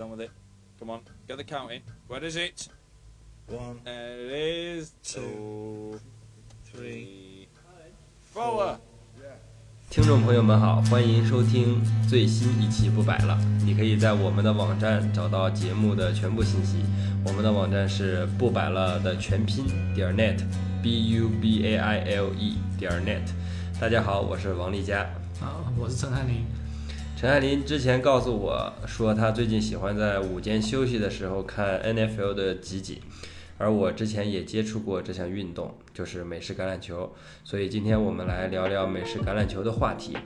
on with it. Come on, get the count in. Where is it? One, There it is. Two, three, four. 听众朋友们好，欢迎收听最新一期《不摆了》。你可以在我们的网站找到节目的全部信息。我们的网站是不摆了的全拼点 net，b u b a i l e 点 net。大家好，我是王丽佳。啊，我是陈汉林。陈汉林之前告诉我说，他最近喜欢在午间休息的时候看 NFL 的集锦，而我之前也接触过这项运动，就是美式橄榄球。所以今天我们来聊聊美式橄榄球的话题。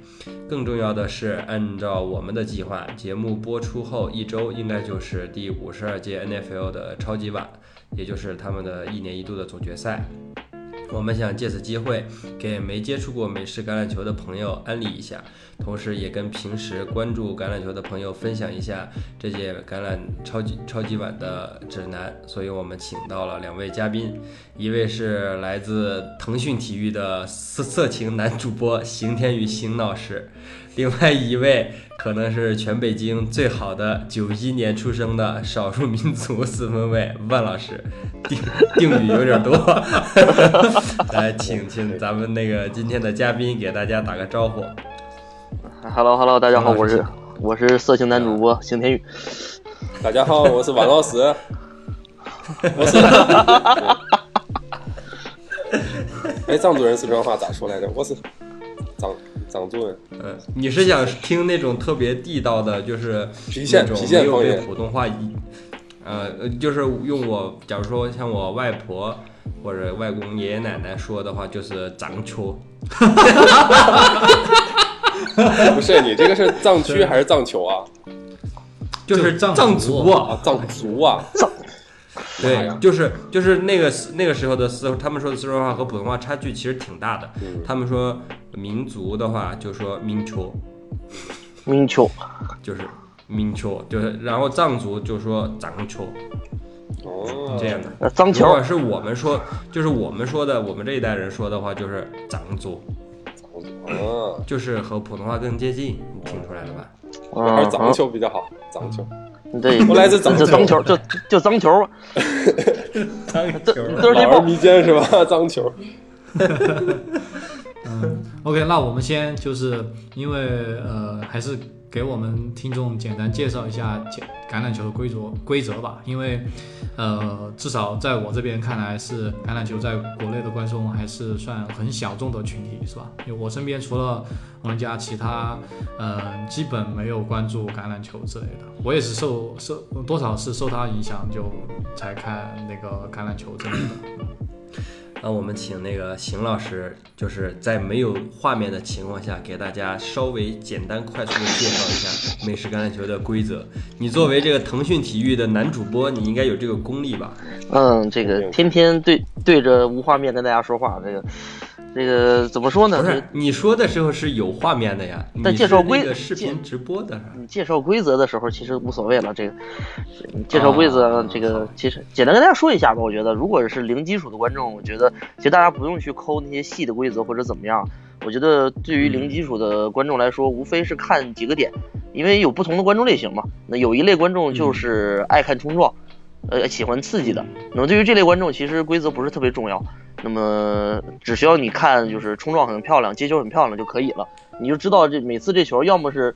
更重要的是，按照我们的计划，节目播出后一周应该就是第五十二届 NFL 的超级碗，也就是他们的一年一度的总决赛。我们想借此机会给没接触过美式橄榄球的朋友安利一下，同时也跟平时关注橄榄球的朋友分享一下这届橄榄超级超级碗的指南。所以我们请到了两位嘉宾，一位是来自腾讯体育的色色情男主播邢天宇邢老师，另外一位可能是全北京最好的九一年出生的少数民族四分卫万老师，定定语有点多。来，请请咱们那个今天的嘉宾给大家打个招呼。Hello Hello，大家好，我是我是色情男主播邢天宇。大家好，我是万老师。我是。哎，张主任四川话咋说来着？我是张张主任。嗯，你是想听那种特别地道的，就是郫县郫那种没有被县方言普通话一，呃，呃就是用我，假如说像我外婆或者外公、爷爷奶奶说的话，就是藏球。不是你这个是藏区还是藏球啊？就是就藏藏族族啊，啊，藏族啊。妈对，就是就是那个那个时候的四，他们说的四川话和普通话差距其实挺大的。嗯他们说民族的话就说民球，明秋，就是民球，就是然后藏族就说藏球哦，这样的。呃，脏球如果是我们说，就是我们说的，我们这一代人说的话就是藏族，啊，就是和普通话更接近，你听出来了吧？还是藏嗯，球比较好，藏球。嗯对，我来自脏球就脏球，就就脏球吧，藏这都是这不老而弥坚是吧？脏球。嗯，OK，那我们先就是因为呃，还是给我们听众简单介绍一下简橄榄球的规则规则吧。因为呃，至少在我这边看来，是橄榄球在国内的观众还是算很小众的群体，是吧？因为我身边除了王家，其他呃基本没有关注橄榄球之类的。我也是受受多少是受他影响，就才看那个橄榄球之类的。那我们请那个邢老师，就是在没有画面的情况下，给大家稍微简单快速的介绍一下美式橄榄球的规则。你作为这个腾讯体育的男主播，你应该有这个功力吧？嗯，这个天天对对着无画面跟大家说话，这个这个怎么说呢？不是，你说的时候是有画面的呀，但介绍规是那个视频直播的你介绍规则的时候，其实无所谓了。这个介绍规则，啊这个其实简单跟大家说一下吧。我觉得，如果是零基础的观众，我觉得其实大家不用去抠那些细的规则或者怎么样。我觉得对于零基础的观众来说，无非是看几个点，因为有不同的观众类型嘛。那有一类观众就是爱看冲撞，呃，喜欢刺激的。那么对于这类观众，其实规则不是特别重要。那么只需要你看，就是冲撞很漂亮，接球很漂亮就可以了。你就知道这每次这球要么是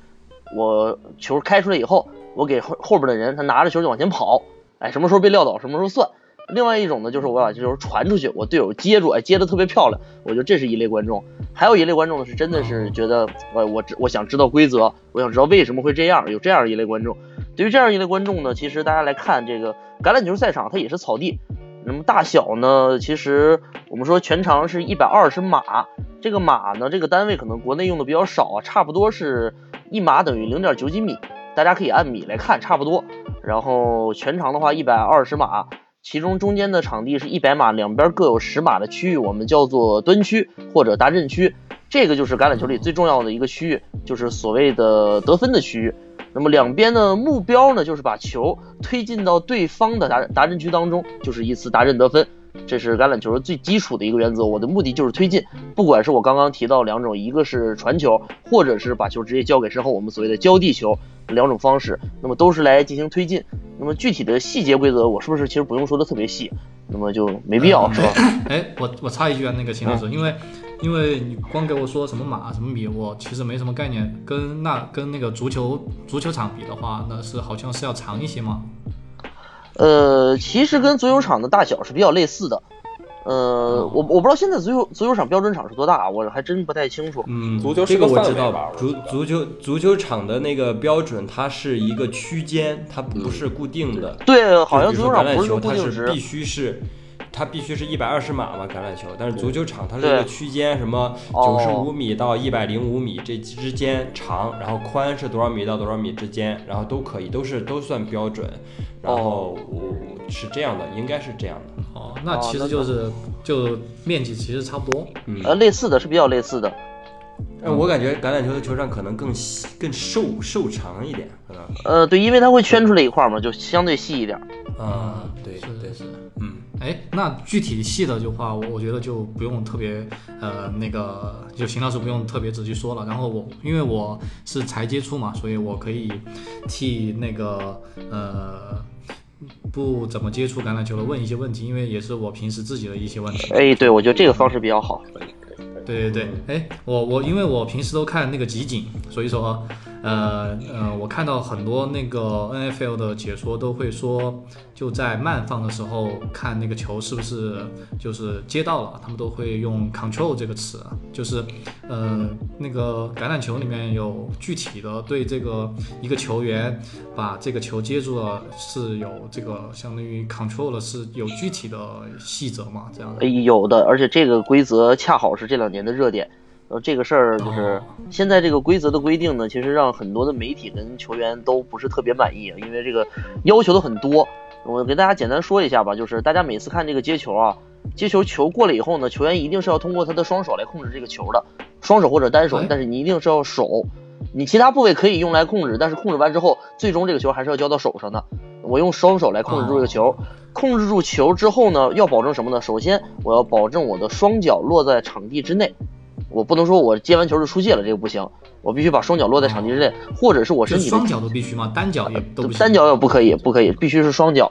我球开出来以后，我给后后边的人他拿着球就往前跑，哎，什么时候被撂倒什么时候算。另外一种呢，就是我把这球传出去，我队友接住，哎，接的特别漂亮，我觉得这是一类观众。还有一类观众呢，是真的是觉得我我我想知道规则，我想知道为什么会这样，有这样一类观众。对于这样一类观众呢，其实大家来看这个橄榄球赛场，它也是草地，那么大小呢，其实我们说全长是一百二十码，这个码呢，这个单位可能国内用的比较少啊，差不多是一码等于零点九几米，大家可以按米来看，差不多。然后全长的话一百二十码，其中中间的场地是一百码，两边各有十码的区域，我们叫做端区或者达阵区。这个就是橄榄球里最重要的一个区域，就是所谓的得分的区域。那么两边的目标呢，就是把球推进到对方的达达阵区当中，就是一次达阵得分。这是橄榄球最基础的一个原则。我的目的就是推进，不管是我刚刚提到两种，一个是传球，或者是把球直接交给身后，我们所谓的交地球两种方式，那么都是来进行推进。那么具体的细节规则，我是不是其实不用说的特别细？那么就没必要，是吧？哎，我我插一句啊，那个秦老师，因为因为你光给我说什么马什么米，我其实没什么概念。跟那跟那个足球足球场比的话，那是好像是要长一些吗？呃，其实跟足球场的大小是比较类似的。呃，我我不知道现在足球足球场标准场是多大，我还真不太清楚。嗯，足球是这个个我知道吧，足足球足球场的那个标准，它是一个区间，它不是固定的。对，好像足球场不是球它固定值是必。须是，它必须是一百二十码嘛，橄榄球。但是足球场它是一个区间，什么哦九十五米到一百零五米这之间长，然后宽是多少米到多少米之间，然后都可以，都是都算标准。然后我是这样的，应该是这样的。哦，那其实就是就面积其实差不多。嗯，呃，类似的是比较类似的。但我感觉橄榄球的球场可能更细、更瘦、瘦长一点，可能。呃，对，因为它会圈出来一块儿嘛，就相对细一点。啊，对是对是。嗯，哎，那具体细的就话，我我觉得就不用特别呃那个，就邢老师不用特别仔细说了。然后我因为我是才接触嘛，所以我可以替那个呃不怎么接触橄榄球的问一些问题，因为也是我平时自己的一些问题。哎，对，我觉得这个方式比较好。对对对，哎，我我因为我平时都看那个集锦，所以说，呃呃，我看到很多那个 NFL 的解说都会说，就在慢放的时候看那个球是不是就是接到了，他们都会用 control 这个词，就是呃那个橄榄球里面有具体的对这个一个球员把这个球接住了是有这个相当于 control 了是有具体的细则嘛？这样的，有的，而且这个规则恰好是这两年的热点。呃，这个事儿就是哦现在这个规则的规定呢，其实让很多的媒体跟球员都不是特别满意，因为这个要求的很多。我给大家简单说一下吧，就是大家每次看这个接球啊，接球球过了以后呢，球员一定是要通过他的双手来控制这个球的，双手或者单手哎，但是你一定是要手。你其他部位可以用来控制，但是控制完之后，最终这个球还是要交到手上的。我用双手来控制住这个球，控制住球之后呢，要保证什么呢？首先，我要保证我的双脚落在场地之内，我不能说我接完球就出界了，这个不行，我必须把双脚落在场地之内，或者是我身体双脚都必须吗？单脚也都不行。单脚也不可以，不可以，必须是双脚。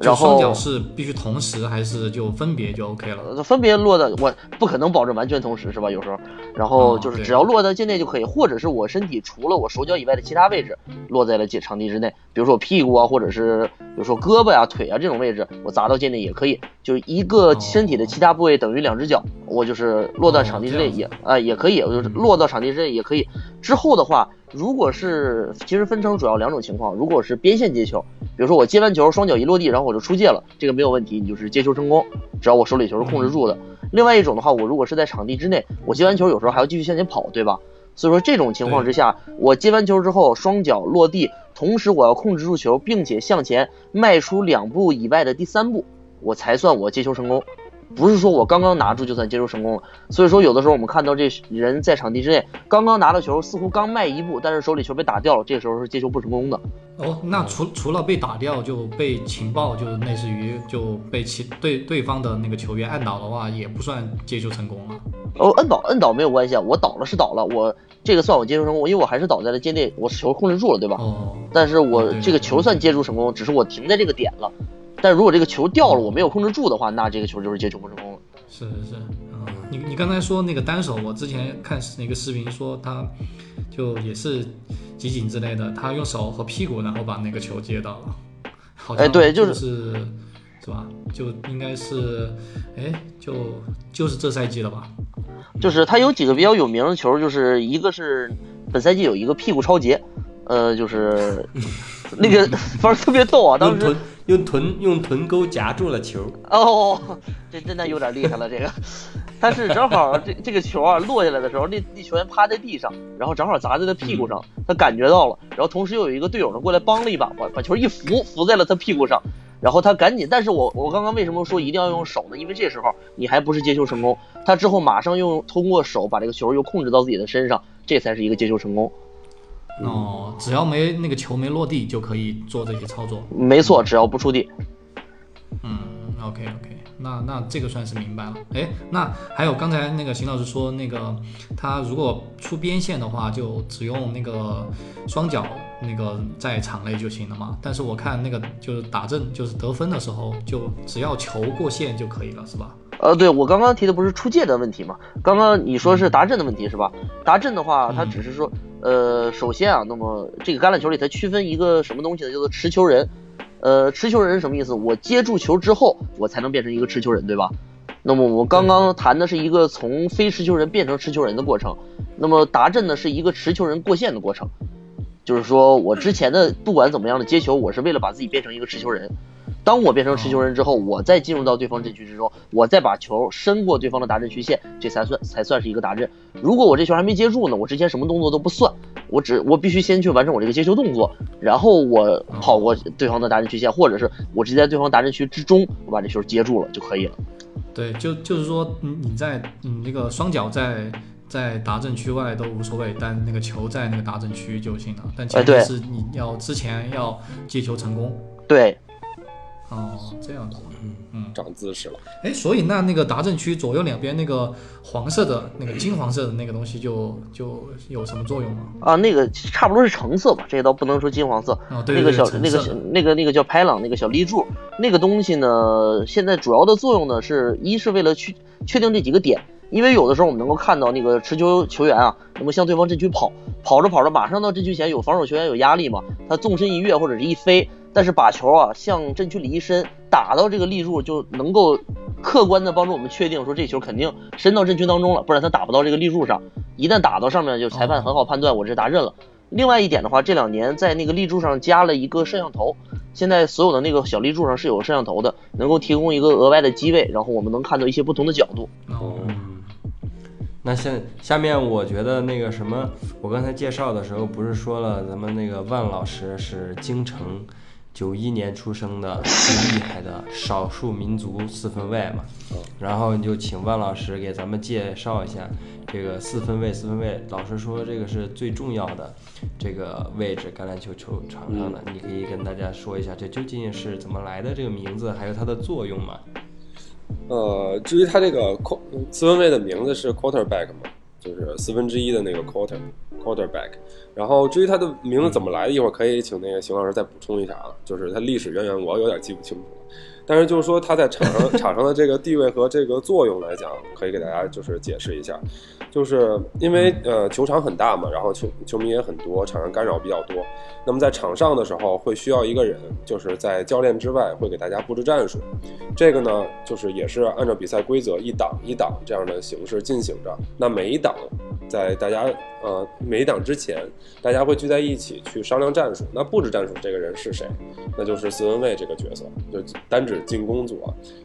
然后脚是必须同时还是就分别就 OK 了？呃分别落的，我不可能保证完全同时是吧？有时候，然后就是只要落在界内就可以，或者是我身体除了我手脚以外的其他位置落在了界场地之内，比如说我屁股啊，或者是比如说胳膊呀、腿啊这种位置，我砸到界内也可以。就是一个哦身体的其他部位等于两只脚，我就是落到场地之内也啊、也可以，我就是落到场地之内也可以。之后的话，如果是其实分成主要两种情况，如果是边线接球，比如说我接完球双脚一落地，然后我就出界了，这个没有问题，你就是接球成功，只要我手里球是控制住的。另外一种的话，我如果是在场地之内，我接完球有时候还要继续向前跑，对吧？所以说这种情况之下，我接完球之后双脚落地，同时我要控制住球，并且向前迈出两步以外的第三步，我才算我接球成功。不是说我刚刚拿住就算接球成功了，所以说有的时候我们看到这人在场地之内刚刚拿到球，似乎刚迈一步，但是手里球被打掉了，这个时候是接球不成功的。哦，那除除了被打掉，就被情报就类似于就被其对对方的那个球员按倒的话，也不算接球成功了。哦，摁倒摁倒没有关系啊，我倒了是倒了，我这个算我接球成功，因为我还是倒在了界内，我球控制住了，对吧？哦，但是我这个球算接触成功，只是我停在这个点了。但如果这个球掉了，我没有控制住的话，那这个球就是接球不成功了。是是是，嗯，你你刚才说那个单手，我之前看那个视频说他就也是集锦之类的，他用手和屁股然后把那个球接到了，好像哎对就就是是是吧？就应该是，哎，就就是这赛季了吧？就是他有几个比较有名的球，就是一个是本赛季有一个屁股超节，呃，就是 那个 反正特别逗啊，当时用臀用臀沟夹住了球，哦，这真的有点厉害了，这个。他是正好这这个球啊落下来的时候，那那球员趴在地上，然后正好砸在他屁股上，他感觉到了，然后同时又有一个队友呢过来帮了一把，把把球一扶，扶在了他屁股上，然后他赶紧，但是我我刚刚为什么说一定要用手呢？因为这时候你还不是接球成功，他之后马上用通过手把这个球又控制到自己的身上，这才是一个接球成功。哦，只要没那个球没落地就可以做这些操作。没错，只要不触地。嗯，OK OK，那那这个算是明白了。哎，那还有刚才那个邢老师说，那个他如果出边线的话，就只用那个双脚那个在场内就行了嘛。但是我看那个就是打正就是得分的时候，就只要球过线就可以了，是吧？呃，对我刚刚提的不是出界的问题嘛？刚刚你说是达阵的问题是吧？达阵的话，它只是说，呃，首先啊，那么这个橄榄球里它区分一个什么东西呢？叫做持球人。呃，持球人什么意思？我接住球之后，我才能变成一个持球人，对吧？那么我刚刚谈的是一个从非持球人变成持球人的过程。那么达阵呢，是一个持球人过线的过程，就是说我之前的不管怎么样的接球，我是为了把自己变成一个持球人。当我变成持球人之后，我再进入到对方阵区之中，我再把球伸过对方的达阵区线，这才算才算是一个达阵。如果我这球还没接住呢，我之前什么动作都不算，我只我必须先去完成我这个接球动作，然后我跑过对方的达阵区线，或者是我直接在对方达阵区之中，我把这球接住了就可以了。对，就就是说，你你在你那个双脚在在达阵区外都无所谓，但那个球在那个达阵区就行了。但前提是你要之前要接球成功。对。哦，这样子，嗯嗯，长姿势了。哎，所以那那个达阵区左右两边那个黄色的那个金黄色的那个东西就就有什么作用吗？啊，那个差不多是橙色吧，这倒不能说金黄色。哦，对那个小那个那个那个叫拍朗那个小立柱，那个东西呢，现在主要的作用呢是一是为了去确定这几个点，因为有的时候我们能够看到那个持球球员啊，那么向对方阵区跑，跑着跑着马上到阵区前有防守球员有压力嘛，他纵身一跃或者是一飞。但是把球啊向阵区里一伸，打到这个立柱，就能够客观的帮助我们确定说这球肯定伸到阵区当中了，不然他打不到这个立柱上。一旦打到上面，就裁判很好判断我这达阵了。另外一点的话，这两年在那个立柱上加了一个摄像头，现在所有的那个小立柱上是有摄像头的，能够提供一个额外的机位，然后我们能看到一些不同的角度。哦，那现下面我觉得那个什么，我刚才介绍的时候不是说了，咱们那个万老师是京城。九一年出生的最厉害的少数民族四分卫嘛，然后就请万老师给咱们介绍一下这个四分卫。四分卫老师说这个是最重要的这个位置，橄榄球球场上的，你可以跟大家说一下这究竟是怎么来的？这个名字，还有它的作用吗？呃，至于它这个四分卫的名字是 quarterback 嘛，就是四分之一的那个 quarter quarterback。然后至于他的名字怎么来的，一会儿可以请那个邢老师再补充一下啊。就是他历史渊源，我有点记不清楚了。但是就是说他在场上场上的这个地位和这个作用来讲，可以给大家就是解释一下。就是因为呃球场很大嘛，然后球球迷也很多，场上干扰比较多。那么在场上的时候会需要一个人，就是在教练之外会给大家布置战术。这个呢，就是也是按照比赛规则一档一档这样的形式进行着。那每一档在大家呃每一档之前。大家会聚在一起去商量战术。那布置战术这个人是谁？那就是四分卫这个角色，就单指进攻组，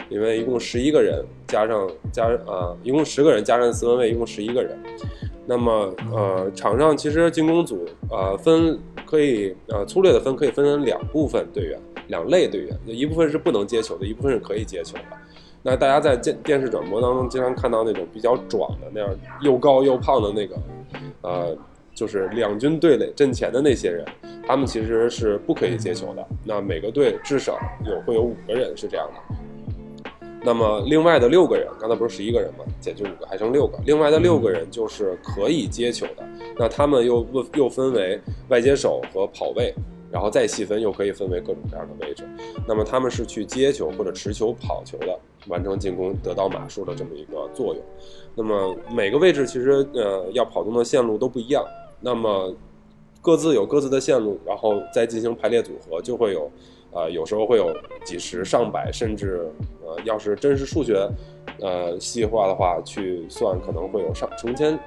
因为一共十一个人，加上加呃，一共十个人加上四分卫，一共十一个人。那么呃，场上其实进攻组呃分可以呃粗略的分可以分成两部分队员，两类队员，一部分是不能接球的，一部分是可以接球的。那大家在电电视转播当中经常看到那种比较壮的那样又高又胖的那个呃。就是两军对垒阵前的那些人，他们其实是不可以接球的。那每个队至少有会有五个人是这样的。那么另外的六个人，刚才不是十一个人吗？减去五个，还剩六个。另外的六个人就是可以接球的。那他们又又分为外接手和跑位，然后再细分又可以分为各种各样的位置。那么他们是去接球或者持球跑球的，完成进攻得到码数的这么一个作用。那么每个位置其实呃要跑动的线路都不一样。那么，各自有各自的线路，然后再进行排列组合，就会有，呃，有时候会有几十上百，甚至，呃，要是真是数学，呃，细化的话去算，可能会有上成千、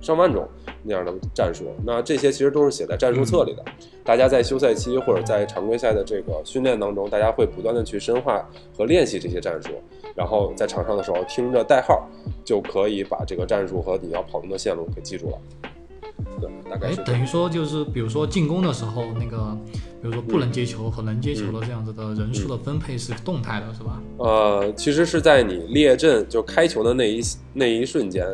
上万种那样的战术。那这些其实都是写在战术册里的。大家在休赛期或者在常规赛的这个训练当中，大家会不断的去深化和练习这些战术，然后在场上的时候听着代号，就可以把这个战术和你要跑动的线路给记住了。对，大概哎，等于说就是，比如说进攻的时候，那个，比如说不能接球和能接球的这样子的人数的分配是动态的，是吧？呃，其实是在你列阵就开球的那一那一瞬间，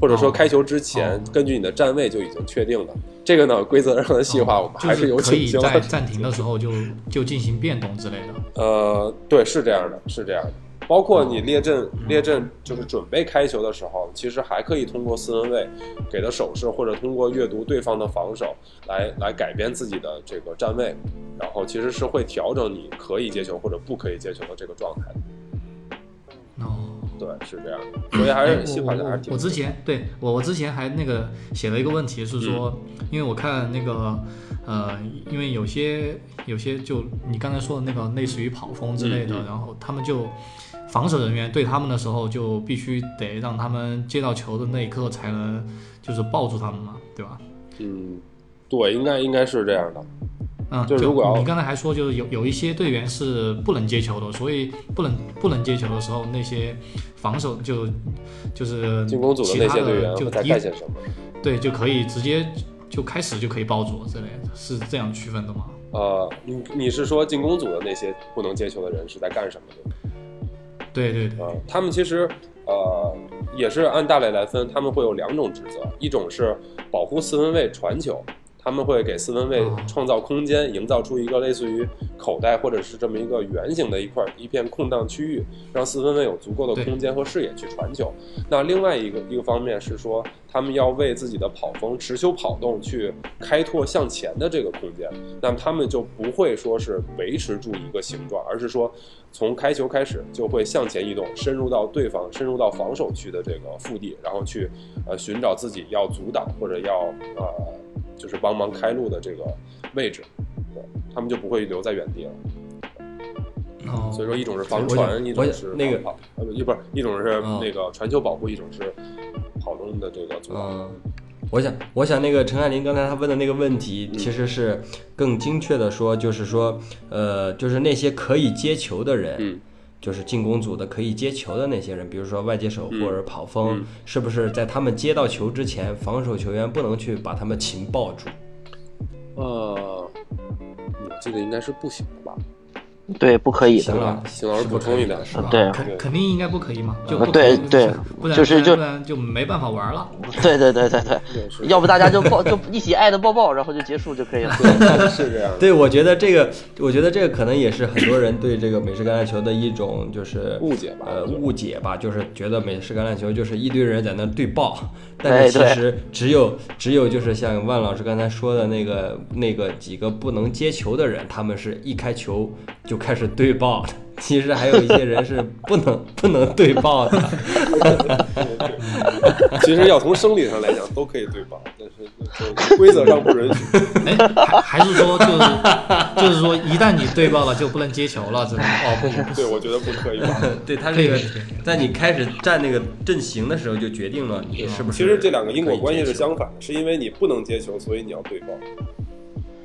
或者说开球之前，根据你的站位就已经确定了。这个呢，规则上的细化我们还是有可以在暂停的时候就就进行变动之类的。呃，对，是这样的，是这样的。包括你列阵列阵就是准备开球的时候，其实还可以通过四分卫给的手势，或者通过阅读对方的防守来来改变自己的这个站位，然后其实是会调整你可以接球或者不可以接球的这个状态。哦。对，是这样的，所以还是细化的还是挺。我之前对我我之前还那个写了一个问题是说，因为我看那个呃，因为有些有些就你刚才说的那个类似于跑锋之类的，嗯嗯然后他们就防守人员对他们的时候就必须得让他们接到球的那一刻才能就是抱住他们嘛，对吧？嗯，对，应该应该是这样的。嗯，就是如果要你刚才还说，就是有有一些队员是不能接球的，所以不能不能接球的时候，那些防守就就是进攻组的那些队员就在就干些什么？对就可以直接就开始就可以抱住之类的，是这样区分的吗？呃，你你是说进攻组的那些不能接球的人是在干什么的？对对对，呃，他们其实呃也是按大类来分，他们会有两种职责，一种是保护四分卫传球，他们会给四分卫哦创造空间，营造出一个类似于口袋或者是这么一个圆形的一块一片空档区域，让四分卫有足够的空间和视野去传球。那另外一个一个方面是说，他们要为自己的跑锋持球跑动去开拓向前的这个空间，那么他们就不会说是维持住一个形状，而是说从开球开始就会向前移动，深入到对方深入到防守区的这个腹地，然后去呃寻找自己要阻挡或者要呃就是帮忙开路的这个位置，对，他们就不会留在原地了。哦，所以说，一种是防我传，一种是那个跑，呃不，是一种是哦那个传球保护，一种是跑动的这个阻挡。嗯，我想，我想那个陈汉林刚才他问的那个问题，嗯其实是更精确的说，就是说，呃，就是那些可以接球的人，嗯就是进攻组的可以接球的那些人，比如说外接手嗯或者跑锋，嗯是不是在他们接到球之前，防守球员不能去把他们擒抱住？呃，我记得应该是不行的吧？对，不可以的。行了，邢老师补充一点，是吧？对肯肯定应该不可以嘛，就呃不可以对对不然就是就就没办法玩了。对对对对对，要不大家就抱就一起爱的抱抱，然后就结束就可以了。对是这样的。对，我觉得这个，我觉得这个可能也是很多人对这个美式橄榄球的一种就是误解吧误解吧，就是觉得美式橄榄球就是一堆人在那对抱，哎但是其实只有只有就是像万老师刚才说的那个那个几个不能接球的人，他们是一开球就开始对报了。其实还有一些人是 不能不能对报的，其实要从生理上来讲都可以对报，但是就规则上不允许。哎，还还是说就是就是说，一旦你对爆了就不能接球了，这种哦不不不，对，我觉得不可以吧。对他这个在你开始站那个阵型的时候就决定了你是不是。其实这两个因果关系是相反的，是因为你不能接球，所以你要对抱。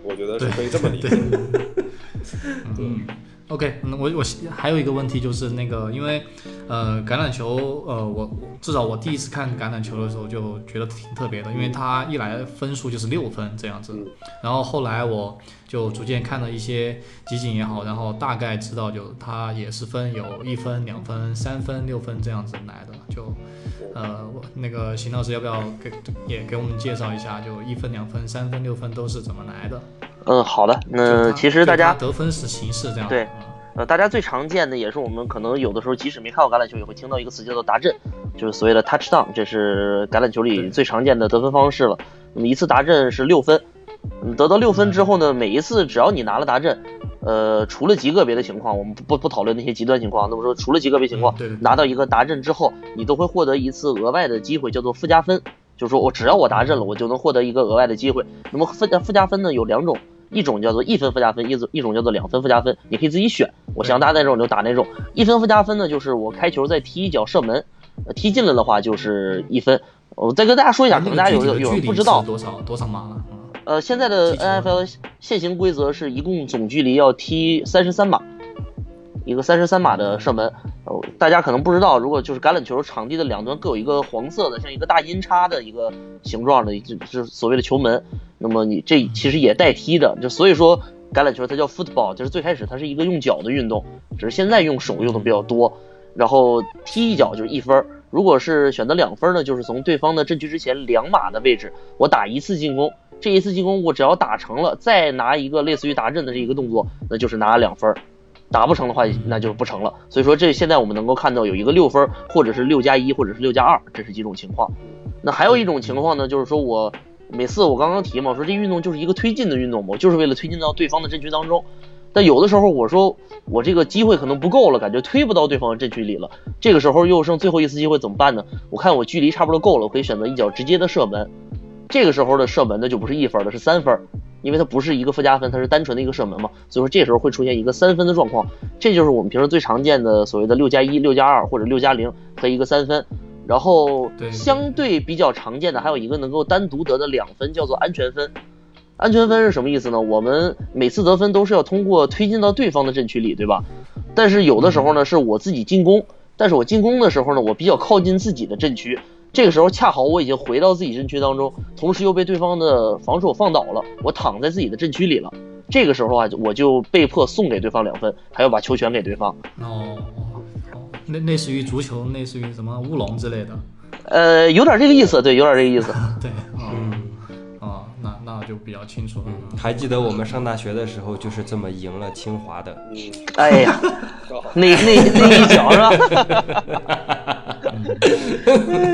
我觉得是可以这么理解。嗯，OK，那，我我还有一个问题就是那个，因为呃橄榄球，呃我我至少我第一次看橄榄球的时候就觉得挺特别的，因为它一来分数就是六分这样子嗯，然后后来我就逐渐看了一些集锦也好，然后大概知道就它也是分有一分、两分、三分、六分这样子来的，就呃我那个邢老师要不要给也给我们介绍一下，就一分、两分、三分、六分都是怎么来的？嗯，好的。那其实大家得分是形式这样。对嗯呃，大家最常见的也是我们可能有的时候即使没看过橄榄球，也会听到一个词叫做达阵，就是所谓的 touchdown，这是橄榄球里最常见的得分方式了。那么一次达阵是六分，嗯，得到六分之后呢，每一次只要你拿了达阵，呃，除了极个别的情况，我们不不不讨论那些极端情况，那么说除了极个别情况拿到一个达阵之后，你都会获得一次额外的机会，叫做附加分，就是说我只要我达阵了，我就能获得一个额外的机会。那么附加附加分呢有两种。一种叫做一分附加分，一种一种叫做两分附加分，你可以自己选，我想打哪种就打哪种。一分附加分呢，就是我开球再踢一脚射门，呃踢进了的话就是一分。我再跟大家说一下，可能大家有有有人不知道，多少多少码呃，现在的 NFL 现行规则是一共总距离要踢三十三码，一个三十三码的射门。呃，大家可能不知道，如果就是橄榄球场地的两端各有一个黄色的，像一个大音叉的一个形状的，就是所谓的球门。那么你这其实也带踢的，就所以说橄榄球它叫 football，就是最开始它是一个用脚的运动，只是现在用手用的比较多。然后踢一脚就是一分儿，如果是选择两分儿呢，就是从对方的阵区之前两码的位置，我打一次进攻，这一次进攻我只要打成了，再拿一个类似于达阵的这一个动作，那就是拿两分儿。打不成的话，那就不成了。所以说，这现在我们能够看到有一个六分，或者是六加一，或者是六加二，这是几种情况。那还有一种情况呢，就是说我每次我刚刚提嘛，我说这运动就是一个推进的运动嘛，我就是为了推进到对方的阵区当中。但有的时候我说我这个机会可能不够了，感觉推不到对方的阵区里了。这个时候又剩最后一次机会怎么办呢？我看我距离差不多够了，我可以选择一脚直接的射门。这个时候的射门呢就不是一分了，是三分，因为它不是一个附加分，它是单纯的一个射门嘛。所以说这时候会出现一个三分的状况，这就是我们平时最常见的所谓的六加一、六加二或者六加零和一个三分。然后对相对比较常见的还有一个能够单独得的两分，叫做安全分。安全分是什么意思呢？我们每次得分都是要通过推进到对方的阵区里，对吧？但是有的时候呢，是我自己进攻，但是我进攻的时候呢，我比较靠近自己的阵区，这个时候恰好我已经回到自己阵区当中，同时又被对方的防守放倒了，我躺在自己的阵区里了。这个时候啊，我就被迫送给对方两分，还要把球权给对方。哦，哦类类似于足球，类似于什么乌龙之类的。呃，有点这个意思，对，有点这个意思。对，嗯，哦，那那就比较清楚了。还记得我们上大学的时候就是这么赢了清华的。哎呀，那那那一脚是吧？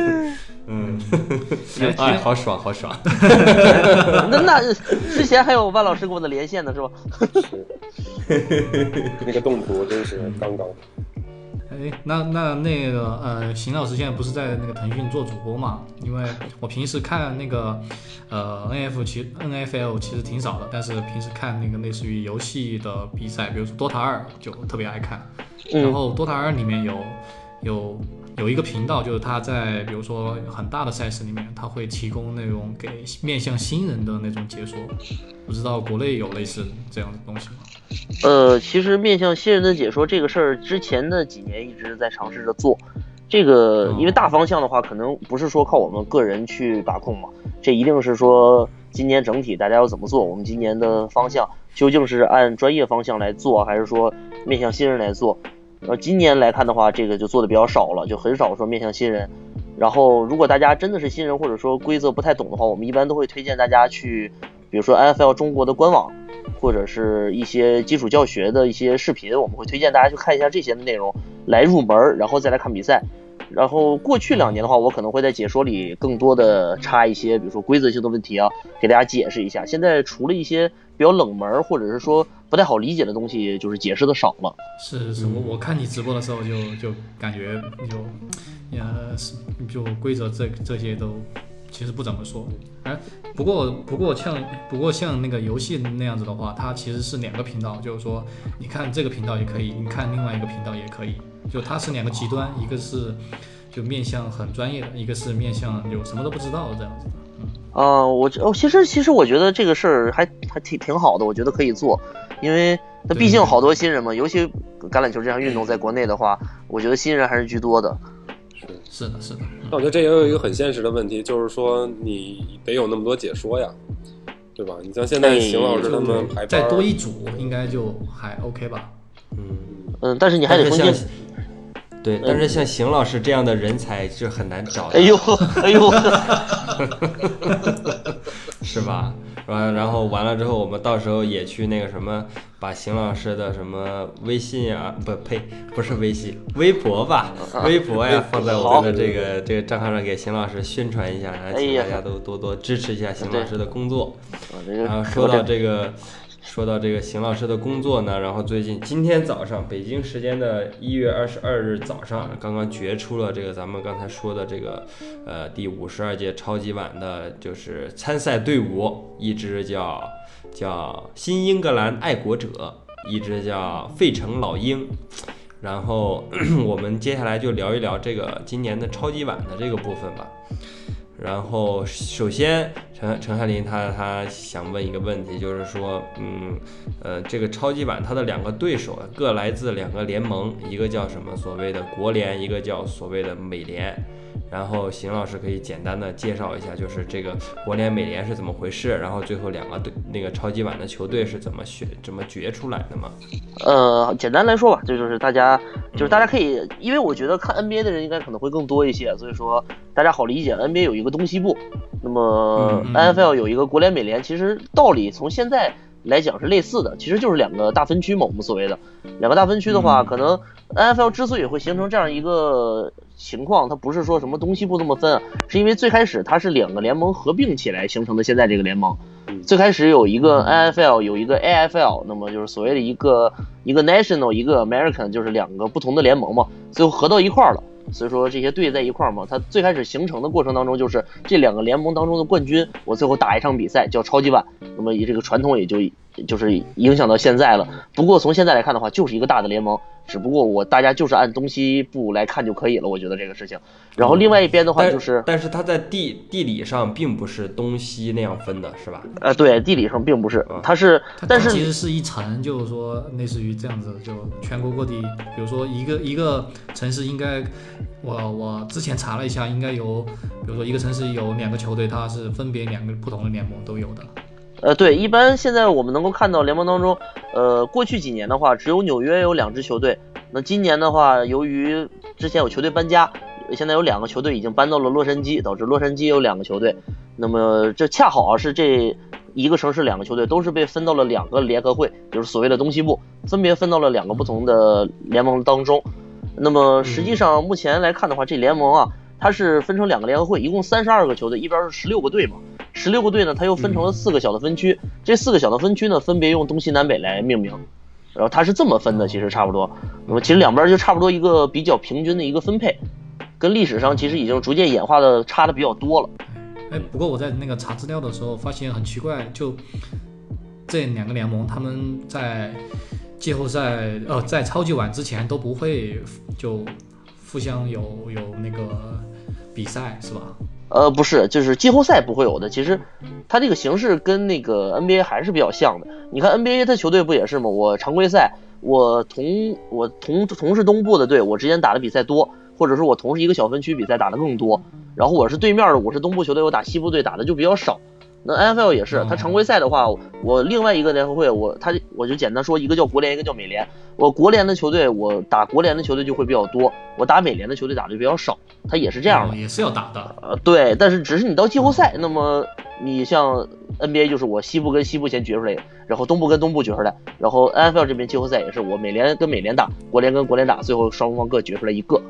嗯，哎，好爽，好爽。那 那之前还有万老师跟我的连线呢，是吧？那个动图真是刚刚。哎，那那那个呃，邢老师现在不是在那个腾讯做主播嘛？因为我平时看那个呃 N F 其 N F L 其实挺少的，但是平时看那个类似于游戏的比赛，比如说 DOTA 二就特别爱看。然后 DOTA 二里面有有有一个频道，就是他在比如说很大的赛事里面，他会提供那种给面向新人的那种解说。不知道国内有类似这样的东西吗？呃，其实面向新人的解说这个事儿，之前的几年一直在尝试着做。这个因为大方向的话，可能不是说靠我们个人去把控嘛，这一定是说今年整体大家要怎么做。我们今年的方向究竟是按专业方向来做，还是说面向新人来做？然后，今年来看的话，这个就做的比较少了，就很少说面向新人。然后，如果大家真的是新人，或者说规则不太懂的话，我们一般都会推荐大家去，比如说 NFL 中国的官网，或者是一些基础教学的一些视频，我们会推荐大家去看一下这些内容来入门，然后再来看比赛。然后过去两年的话，我可能会在解说里更多的插一些，比如说规则性的问题啊，给大家解释一下。现在除了一些比较冷门儿或者是说不太好理解的东西，就是解释的少了。是是，我我看你直播的时候就就感觉就，呃，是就规则这这些都其实不怎么说。哎，不过不过像不过像那个游戏那样子的话，它其实是两个频道，就是说你看这个频道也可以，你看另外一个频道也可以，就它是两个极端，一个是就面向很专业的，一个是面向有什么都不知道这样子的。啊、我这哦，其实其实我觉得这个事儿还还挺挺好的，我觉得可以做，因为它毕竟好多新人嘛，尤其橄榄球这项运动在国内的话，我觉得新人还是居多的。是的，是的，那我觉得这也有一个很现实的问题，就是说你得有那么多解说呀，对吧？你像现在哎邢老师他们排班再，多一组应该就还 OK 吧？嗯嗯，但是你还得但是像中间，对，但是像邢老师这样的人才就很难找到，哎呦哎呦，是吧？完，然后完了之后，我们到时候也去那个什么，把邢老师的什么微信啊，不呸，不是微信，微博吧，微博呀，放在我们的这个这个账号上给邢老师宣传一下，然后请大家都多多支持一下邢老师的工作。然后说到这个，说到这个邢老师的工作呢，然后最近今天早上，北京时间的一月二十二日早上，刚刚决出了这个咱们刚才说的这个，呃，第五十二届超级碗的，就是参赛队伍，一支叫叫新英格兰爱国者，一支叫费城老鹰。然后 我们接下来就聊一聊这个今年的超级碗的这个部分吧。然后，首先，陈陈翰林他他想问一个问题，就是说，嗯，呃，这个超级碗它的两个对手啊，各来自两个联盟，一个叫什么所谓的国联，一个叫所谓的美联。然后，邢老师可以简单的介绍一下，就是这个国联、美联是怎么回事，然后最后两个队那个超级碗的球队是怎么选、怎么决出来的吗？呃，简单来说吧，这就是大家，就是大家可以，因为我觉得看 NBA 的人应该可能会更多一些，所以说大家好理解。NBA 有一个东西部，那么 NFL 有一个国联、美联，其实道理从现在来讲是类似的，其实就是两个大分区嘛，我们所谓的两个大分区的话，可能 NFL 之所以会形成这样一个情况，它不是说什么东西部这么分啊，是因为最开始它是两个联盟合并起来形成的现在这个联盟。最开始有一个 NFL，有一个 AFL，那么就是所谓的一个一个 National，一个 American，就是两个不同的联盟嘛，最后合到一块儿了。所以说这些队在一块儿嘛，它最开始形成的过程当中，就是这两个联盟当中的冠军，我最后打一场比赛叫超级碗，那么以这个传统也就就是影响到现在了。不过从现在来看的话，就是一个大的联盟，只不过我大家就是按东西部来看就可以了，我觉得这个事情。然后另外一边的话就是，但是它在地地理上并不是东西那样分的，是吧？呃，对，地理上并不是啊，它是，它但是其实是一层，就是说类似于这样子，就全国各地，比如说一个一个城市应该，我我之前查了一下，应该有，比如说一个城市有两个球队，它是分别两个不同的联盟都有的。呃，对，一般现在我们能够看到联盟当中，呃，过去几年的话，只有纽约有两支球队。那今年的话，由于之前有球队搬家，现在有两个球队已经搬到了洛杉矶，导致洛杉矶有两个球队。那么这恰好啊是这一个城市两个球队都是被分到了两个联合会，就是所谓的东西部，分别分到了两个不同的联盟当中。那么实际上目前来看的话，这联盟啊，它是分成两个联合会，一共三十二个球队，一边是十六个队嘛。十六个队呢，它又分成了四个小的分区，这四个小的分区呢，分别用东西南北来命名。然后它是这么分的，其实差不多。那么其实两边就差不多一个比较平均的一个分配，跟历史上其实已经逐渐演化的差的比较多了。哎，不过我在那个查资料的时候发现很奇怪，就这两个联盟他们在季后赛呃在超级碗之前都不会就互相有有那个比赛是吧？呃，不是，就是季后赛不会有的。其实它这个形式跟那个 NBA 还是比较像的。你看 NBA 它球队不也是吗？我常规赛我同我同同是东部的队，我之前打的比赛多，或者说我同是一个小分区比赛打的更多。然后我是对面的，我是东部球队，我打西部队打的就比较少。那 NFL 也是，它常规赛的话，我另外一个联合会，我它我就简单说，一个叫国联，一个叫美联。我国联的球队，我打国联的球队就会比较多，我打美联的球队打的就比较少，它也是这样的。哦也是要打的。呃，对，但是只是你到季后赛，那么你像 NBA 就是我西部跟西部先决出来，然后东部跟东部决出来，然后 NFL 这边季后赛也是我美联跟美联打，国联跟国联打，最后双方各决出来一个。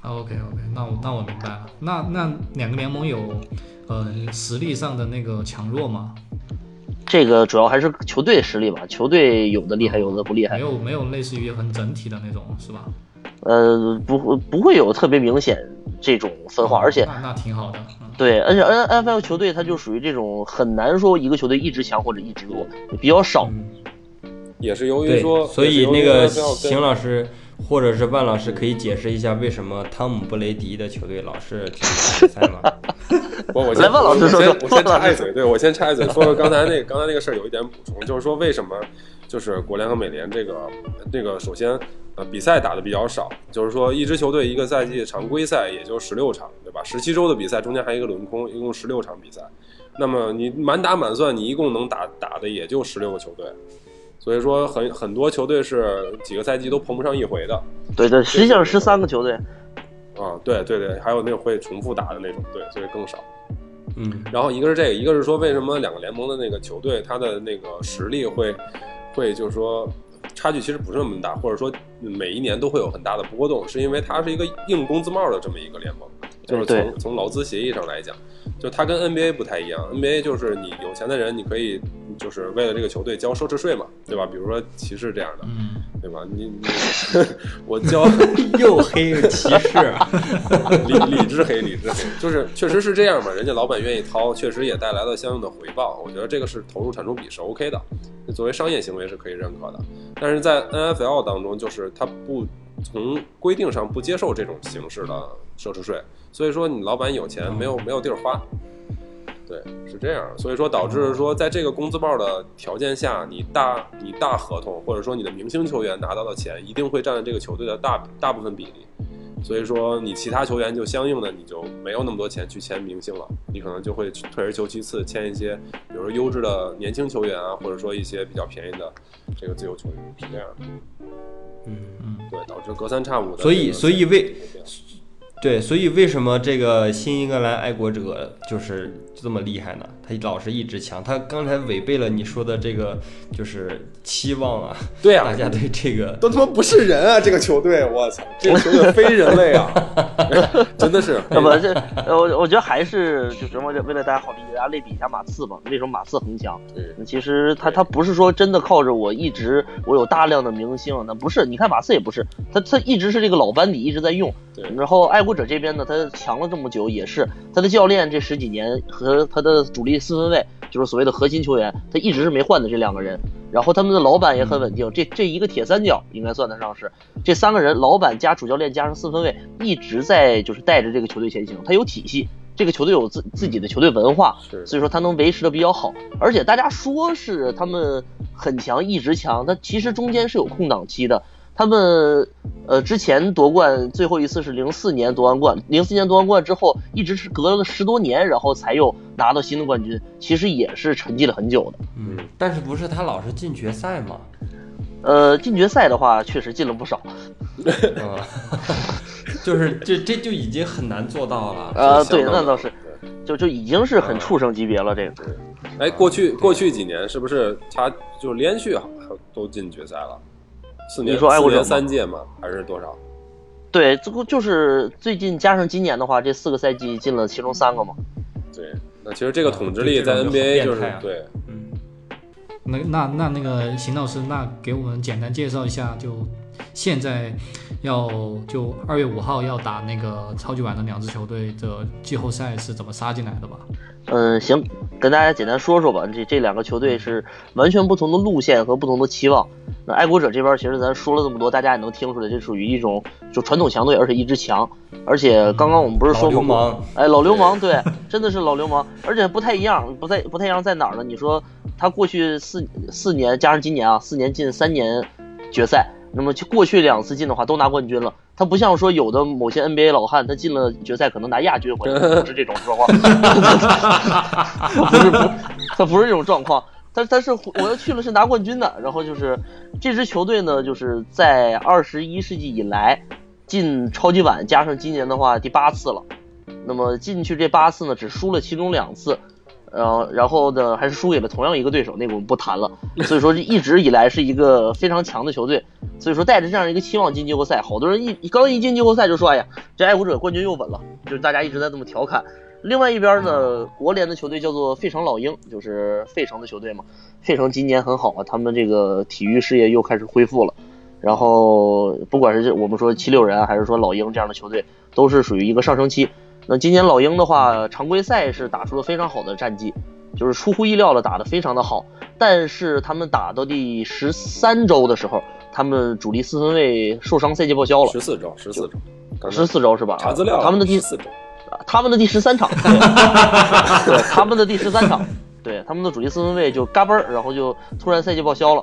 啊 OK OK，那我那我明白了。那那两个联盟有呃实力上的那个强弱吗？这个主要还是球队实力吧，球队有的厉害，有的不厉害没。有没有类似于很整体的那种是吧？呃，不会不会有特别明显这种分化，而且那那挺好的。嗯对，而且 N N F L 球队它就属于这种很难说一个球队一直强或者一直弱，比较少。也是由于对说，，所以那个邢老师或者是万老师可以解释一下为什么汤姆布雷迪的球队老是进决赛吗？我我先万老师说说我先插一嘴，对我先插一嘴，说说刚才那个刚才那个事儿有一点补充，就是说为什么就是国联和美联这个这个首先呃比赛打的比较少，就是说一支球队一个赛季常规赛也就十六场，对吧？十七周的比赛中间还有一个轮空，一共十六场比赛，那么你满打满算，你一共能打打的也就十六个球队。所以说很很多球队是几个赛季都碰不上一回的对对，实际上是十三个球队。啊，对对对，还有那种会重复打的那种队，所以更少。嗯，然后一个是这个，一个是说为什么两个联盟的那个球队，他的那个实力会会就是说差距其实不是那么大，或者说每一年都会有很大的波动，是因为它是一个硬工资帽的这么一个联盟，就是从从劳资协议上来讲，就它跟 NBA 不太一样，NBA 就是你有钱的人你可以就是为了这个球队交奢侈税嘛，对吧？比如说骑士这样的，嗯，对吧？你你 我交 又黑又歧视，啊理理智黑，理智黑，就是确实是这样嘛，人家老板愿意掏，确实也带来了相应的回报。我觉得这个是投入产出比是 OK 的，作为商业行为是可以认可的。但是在 NFL 当中，就是它不从规定上不接受这种形式的奢侈税，所以说你老板有钱没有没有地儿花。对，是这样，所以说导致说，在这个工资帽的条件下，你大你大合同或者说你的明星球员拿到的钱，一定会占了这个球队的大大部分比例。所以说，你其他球员就相应的你就没有那么多钱去签明星了，你可能就会退而求其次，签一些比如说优质的年轻球员啊，或者说一些比较便宜的这个自由球员，是这样的。嗯，对，导致隔三差五的。所以所以为对，所以为什么这个新英格兰爱国者就是这么厉害呢？他老是一直强，他刚才违背了你说的这个就是期望啊，对啊 大家对这个都他妈不是人啊！这个球队，我操，这个球队非人类啊，真的是。那么这呃我我觉得还是就是为了为了大家好理解，大家类比一下马刺吧。为什么马刺很强？嗯其实他他不是说真的靠着我一直我有大量的明星，那不是。你看马刺也不是，他他一直是这个老班底一直在用。对然后爱国者这边呢，他强了这么久，也是他的教练这十几年和他的主力四分卫，就是所谓的核心球员，他一直是没换的这两个人。然后他们的老板也很稳定，这这一个铁三角应该算得上是这三个人，老板加主教练加上四分卫一直在就是带着这个球队前行，他有体系，这个球队有自自己的球队文化，是所以说他能维持的比较好。而且大家说是他们很强，一直强，他其实中间是有空档期的。他们呃之前夺冠最后一次是零四年夺完冠，零四年夺完冠之后一直是隔了个十多年，然后才又拿到新的冠军，其实也是沉寂了很久的。嗯，但是不是他老是进决赛吗？呃，进决赛的话确实进了不少，啊，就是这这就已经很难做到了。呃，对，那倒是，就就已经是很畜生级别了。这个哎，过去过去几年是不是他就连续好像都进决赛了？四年，你说爱国者吗四年三届吗？还是多少？对，这不就是最近加上今年的话，这四个赛季进了其中三个嘛。对，那其实这个统治力在 NBA 就是对，嗯，那那那那个邢老师，那给我们简单介绍一下，就现在要就二月五号要打那个超级碗的两支球队的季后赛是怎么杀进来的吧？嗯，行，跟大家简单说说吧。这这两个球队是完全不同的路线和不同的期望。那爱国者这边其实咱说了这么多，大家也能听出来，这属于一种就传统强队，而且一直强。而且刚刚我们不是说过，流氓，哎，老流氓，对，真的是老流氓，而且不太一样，不太不太一样在哪儿呢？你说他过去四四年加上今年啊，四年进三年决赛，那么就过去两次进的话都拿冠军了。他不像说有的某些 NBA 老汉，他进了决赛可能拿亚军回来，不是这种状况，不是不，他不是这种状况。他他是我要去了是拿冠军的，然后就是这支球队呢，就是在二十一世纪以来进超级碗，加上今年的话第八次了。那么进去这八次呢，只输了其中两次，呃，然后呢还是输给了同样一个对手，那个我们不谈了。所以说一直以来是一个非常强的球队，所以说带着这样一个期望进季后赛，好多人一刚一进季后赛就说，哎呀，这爱国者冠军又稳了，就是大家一直在这么调侃。另外一边呢，国联的球队叫做费城老鹰，就是费城的球队嘛。费城今年很好啊，他们这个体育事业又开始恢复了。然后不管是我们说七六人啊，还是说老鹰这样的球队，都是属于一个上升期。那今年老鹰的话，常规赛是打出了非常好的战绩，就是出乎意料的打得非常的好。但是他们打到第十三周的时候，他们主力四分卫受伤赛季报销了，十四周，十四周，十四周是吧？查资料，他们的第四周，他们的第十三场，对，对他们的第十三场，对他们的主力四分卫就嘎嘣儿，然后就突然赛季报销了，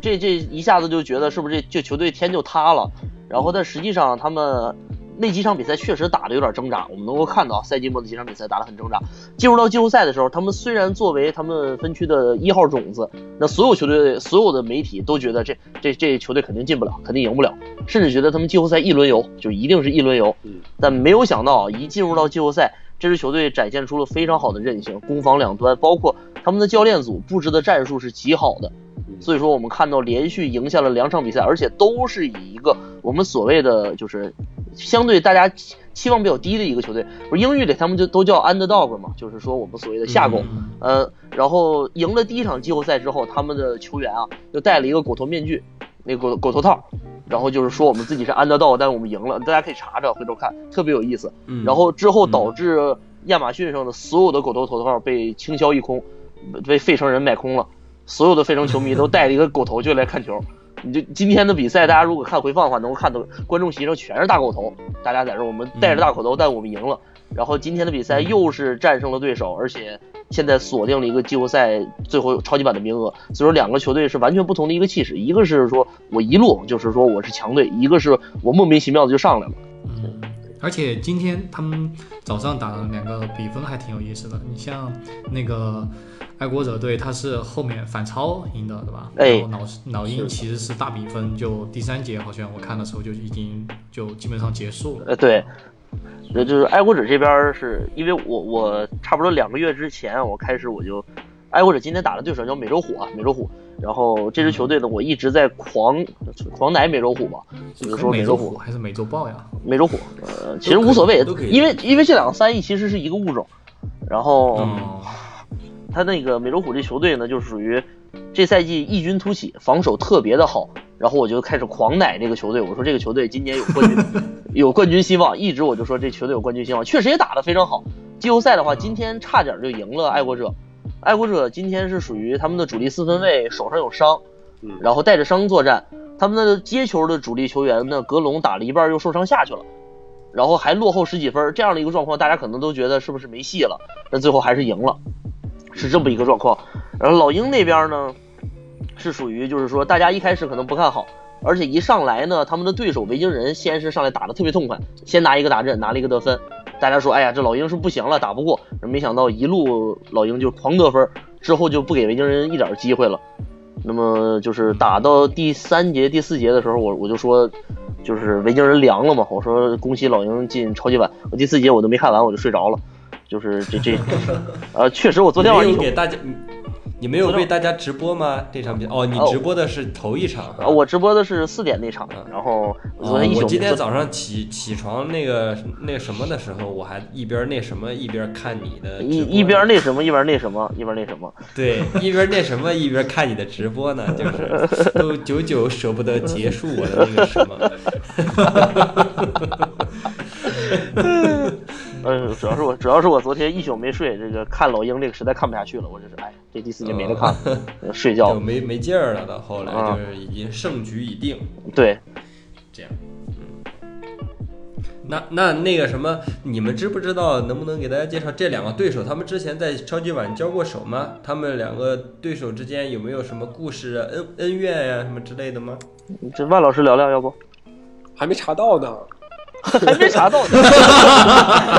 这这一下子就觉得是不是这这球队天就塌了？然后但实际上他们那几场比赛确实打的有点挣扎，我们能够看到赛季末的几场比赛打得很挣扎。进入到季后赛的时候，他们虽然作为他们分区的一号种子，那所有球队所有的媒体都觉得这这这球队肯定进不了，肯定赢不了，甚至觉得他们季后赛一轮游就一定是一轮游。但没有想到，一进入到季后赛，这支球队展现出了非常好的韧性，攻防两端，包括他们的教练组布置的战术是极好的。所以说，我们看到连续赢下了两场比赛，而且都是以一个我们所谓的就是相对大家期期望比较低的一个球队。不是英语里他们就都叫 underdog 嘛，就是说我们所谓的下狗。然后赢了第一场季后赛之后，他们的球员啊就戴了一个狗头面具，那个狗狗头套，然后就是说我们自己是 underdog，但是我们赢了，大家可以查查，回头看，特别有意思。嗯然后之后导致亚马逊上的所有的狗头头套被倾销一空，被费城人买空了，所有的费城球迷都带了一个狗头就来看球。你就今天的比赛，大家如果看回放的话，能够看到观众席上全是大狗头，大家在这儿我们带着大狗头，但我们赢了。然后今天的比赛又是战胜了对手，而且现在锁定了一个季后赛最后超级版的名额。所以说两个球队是完全不同的一个气势，一个是说我一路就是说我是强队，一个是我莫名其妙的就上来了。嗯，而且今天他们早上打的两个比分还挺有意思的。你像那个爱国者队，他是后面反超赢的，对吧？哎然后老老鹰其实是大比分，就第三节好像我看的时候就已经就基本上结束了。呃，对，那就是爱国者这边是因为我我差不多两个月之前我开始我就，爱国者今天打的对手叫美洲虎啊，美洲虎。然后这支球队呢，我一直在狂狂奶美洲虎嘛，就是说美洲虎、还是美洲豹呀？美洲虎，呃，其实无所谓因为因为这两个翻译其实是一个物种。然后哦，他那个美洲虎这球队呢，就是属于这赛季异军突起，防守特别的好。然后我就开始狂奶这个球队，我说这个球队今年有冠军，有冠军希望。一直我就说这球队有冠军希望，确实也打得非常好。季后赛的话，今天差点就赢了爱国者。爱国者今天是属于他们的主力四分卫手上有伤，嗯然后带着伤作战。他们的接球的主力球员呢，格隆打了一半又受伤下去了，然后还落后十几分，这样的一个状况，大家可能都觉得是不是没戏了？但最后还是赢了，是这么一个状况。然后老鹰那边呢，是属于就是说大家一开始可能不看好，而且一上来呢，他们的对手维京人先是上来打的特别痛快，先拿一个大阵，拿了一个得分。大家说，哎呀，这老鹰是不行了，打不过。没想到一路老鹰就狂得分，之后就不给维京人一点机会了。那么就是打到第三节、第四节的时候，我我就说，就是维京人凉了嘛。我说恭喜老鹰进超级碗。我第四节我都没看完，我就睡着了。就是这这，呃，确实我昨天晚上给大家，你你没有为大家直播吗？这场比赛哦，你哦直播的是头一场。呃我直播的是四点那场，然后我昨天一宿哦我今天早上起起床那个那什么的时候，我还一边那什么一边看你的一一边那什么一边那什么一边那什么，对一边那什么一边看你的直播呢，就是 都久久舍不得结束我的那个什么。呃，主要是我主要是我昨天一宿没睡，这个看老鹰这个实在看不下去了，我这是哎，这第四节没得看，呃睡觉就。没没劲儿了，到后来啊就是已经胜局已定，对，这样。嗯，那那那个什么，你们知不知道？能不能给大家介绍这两个对手？他们之前在超级碗交过手吗？他们两个对手之间有没有什么故事啊、恩恩怨呀、什么之类的吗？这万老师聊聊，要不还没查到呢。还没查到呢，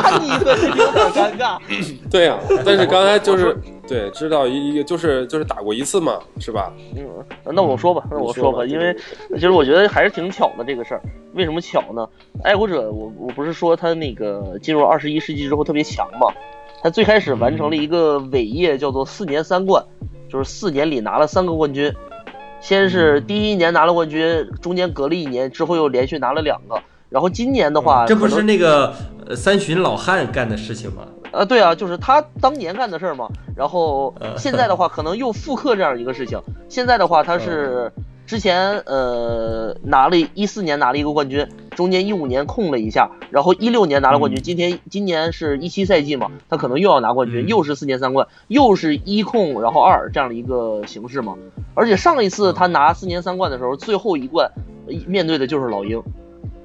那你可是有点尴尬。对呀、但是刚才就是对知道一一个就是就是打过一次嘛，是吧？嗯，那我说吧，那我说吧，你说吧因为其实我觉得还是挺巧的这个事儿。为什么巧呢？爱国者，我我不是说他那个进入二十一世纪之后特别强嘛？他最开始完成了一个伟业，叫做四年三冠，就是四年里拿了三个冠军。先是第一年拿了冠军，中间隔了一年，之后又连续拿了两个。然后今年的话，这不是那个呃三旬老汉干的事情吗？呃，对啊，就是他当年干的事儿嘛。然后呃现在的话，可能又复刻这样一个事情。现在的话，他是之前呃拿了一四年拿了一个冠军，中间一五年空了一下，然后一六年拿了冠军。今天今年是一七赛季嘛，他可能又要拿冠军，嗯又是四年三冠，又是一控然后二这样的一个形式嘛。而且上一次他拿四年三冠的时候，最后一冠呃面对的就是老鹰。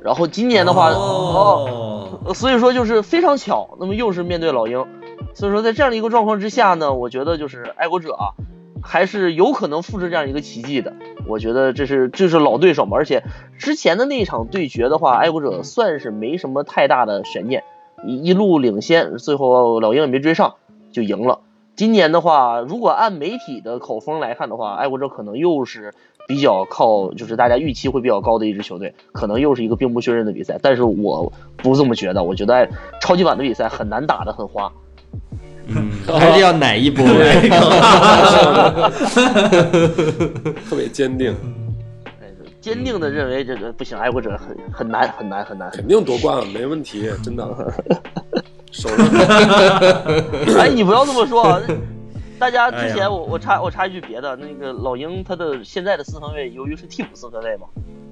然后今年的话，哦所以说就是非常巧，那么又是面对老鹰，所以说在这样的一个状况之下呢，我觉得就是爱国者啊，还是有可能复制这样一个奇迹的。我觉得这是这是老对手嘛，而且之前的那一场对决的话，爱国者算是没什么太大的悬念，一一路领先，最后老鹰也没追上就赢了。今年的话，如果按媒体的口风来看的话，爱国者可能又是比较靠，就是大家预期会比较高的一支球队，可能又是一个兵不血刃的比赛。但是我不这么觉得，我觉得超级碗的比赛很难打的很花。嗯，还是要奶一波。特别坚定，哎，坚定的认为这个不行，爱国者很很难很难很难。肯定夺冠，没问题，真的。手上哎，你不要这么说啊！大家之前我我插我插一句别的，那个老鹰他的现在的四分卫由于是替补四分卫嘛，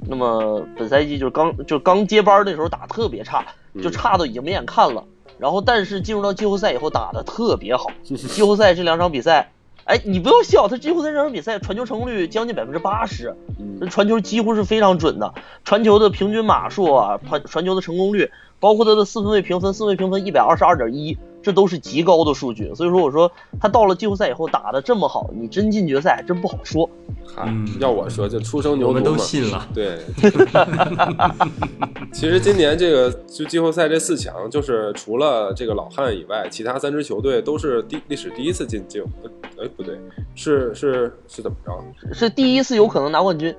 那么本赛季就是刚就刚接班那时候打特别差，就差到已经没眼看了。然后但是进入到季后赛以后打的特别好，季后赛这两场比赛，哎，你不要笑，他季后赛这场比赛传球成功率将近百分之八十，这传球几乎是非常准的，传球的平均码数啊，传传球的成功率，包括他的四分卫评分，四分卫评分一百二十二点一，这都是极高的数据。所以说，我说他到了季后赛以后打的这么好，你真进决赛还真不好说。嗨嗯要我说，就初生牛我们。都信了。对，其实今年这个就季后赛这四强，就是除了这个老汉以外，其他三支球队都是第历史第一次进季。呃哎，不对，是是是怎么着？是第一次有可能拿冠军，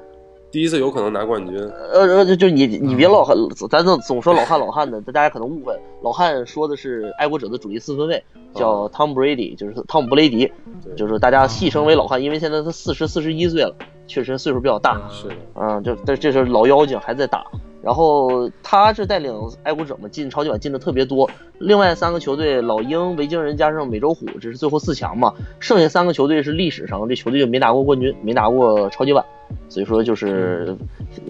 第一次有可能拿冠军。呃呃，就就你你别老汉，咱总总说老汉老汉的，大家可能误会。老汉说的是爱国者的主力四分卫，叫 Tom Brady，就是汤姆布雷迪，对就是大家戏称为老汉，因为现在他四十四十一岁了，确实岁数比较大。是的，嗯，就这这是老妖精还在打，然后他是带领爱国者们进超级碗进的特别多，另外三个球队老鹰、维京人加上美洲虎，这是最后四强嘛，剩下三个球队是历史上这球队就没拿过冠军，没拿过超级碗，所以说就是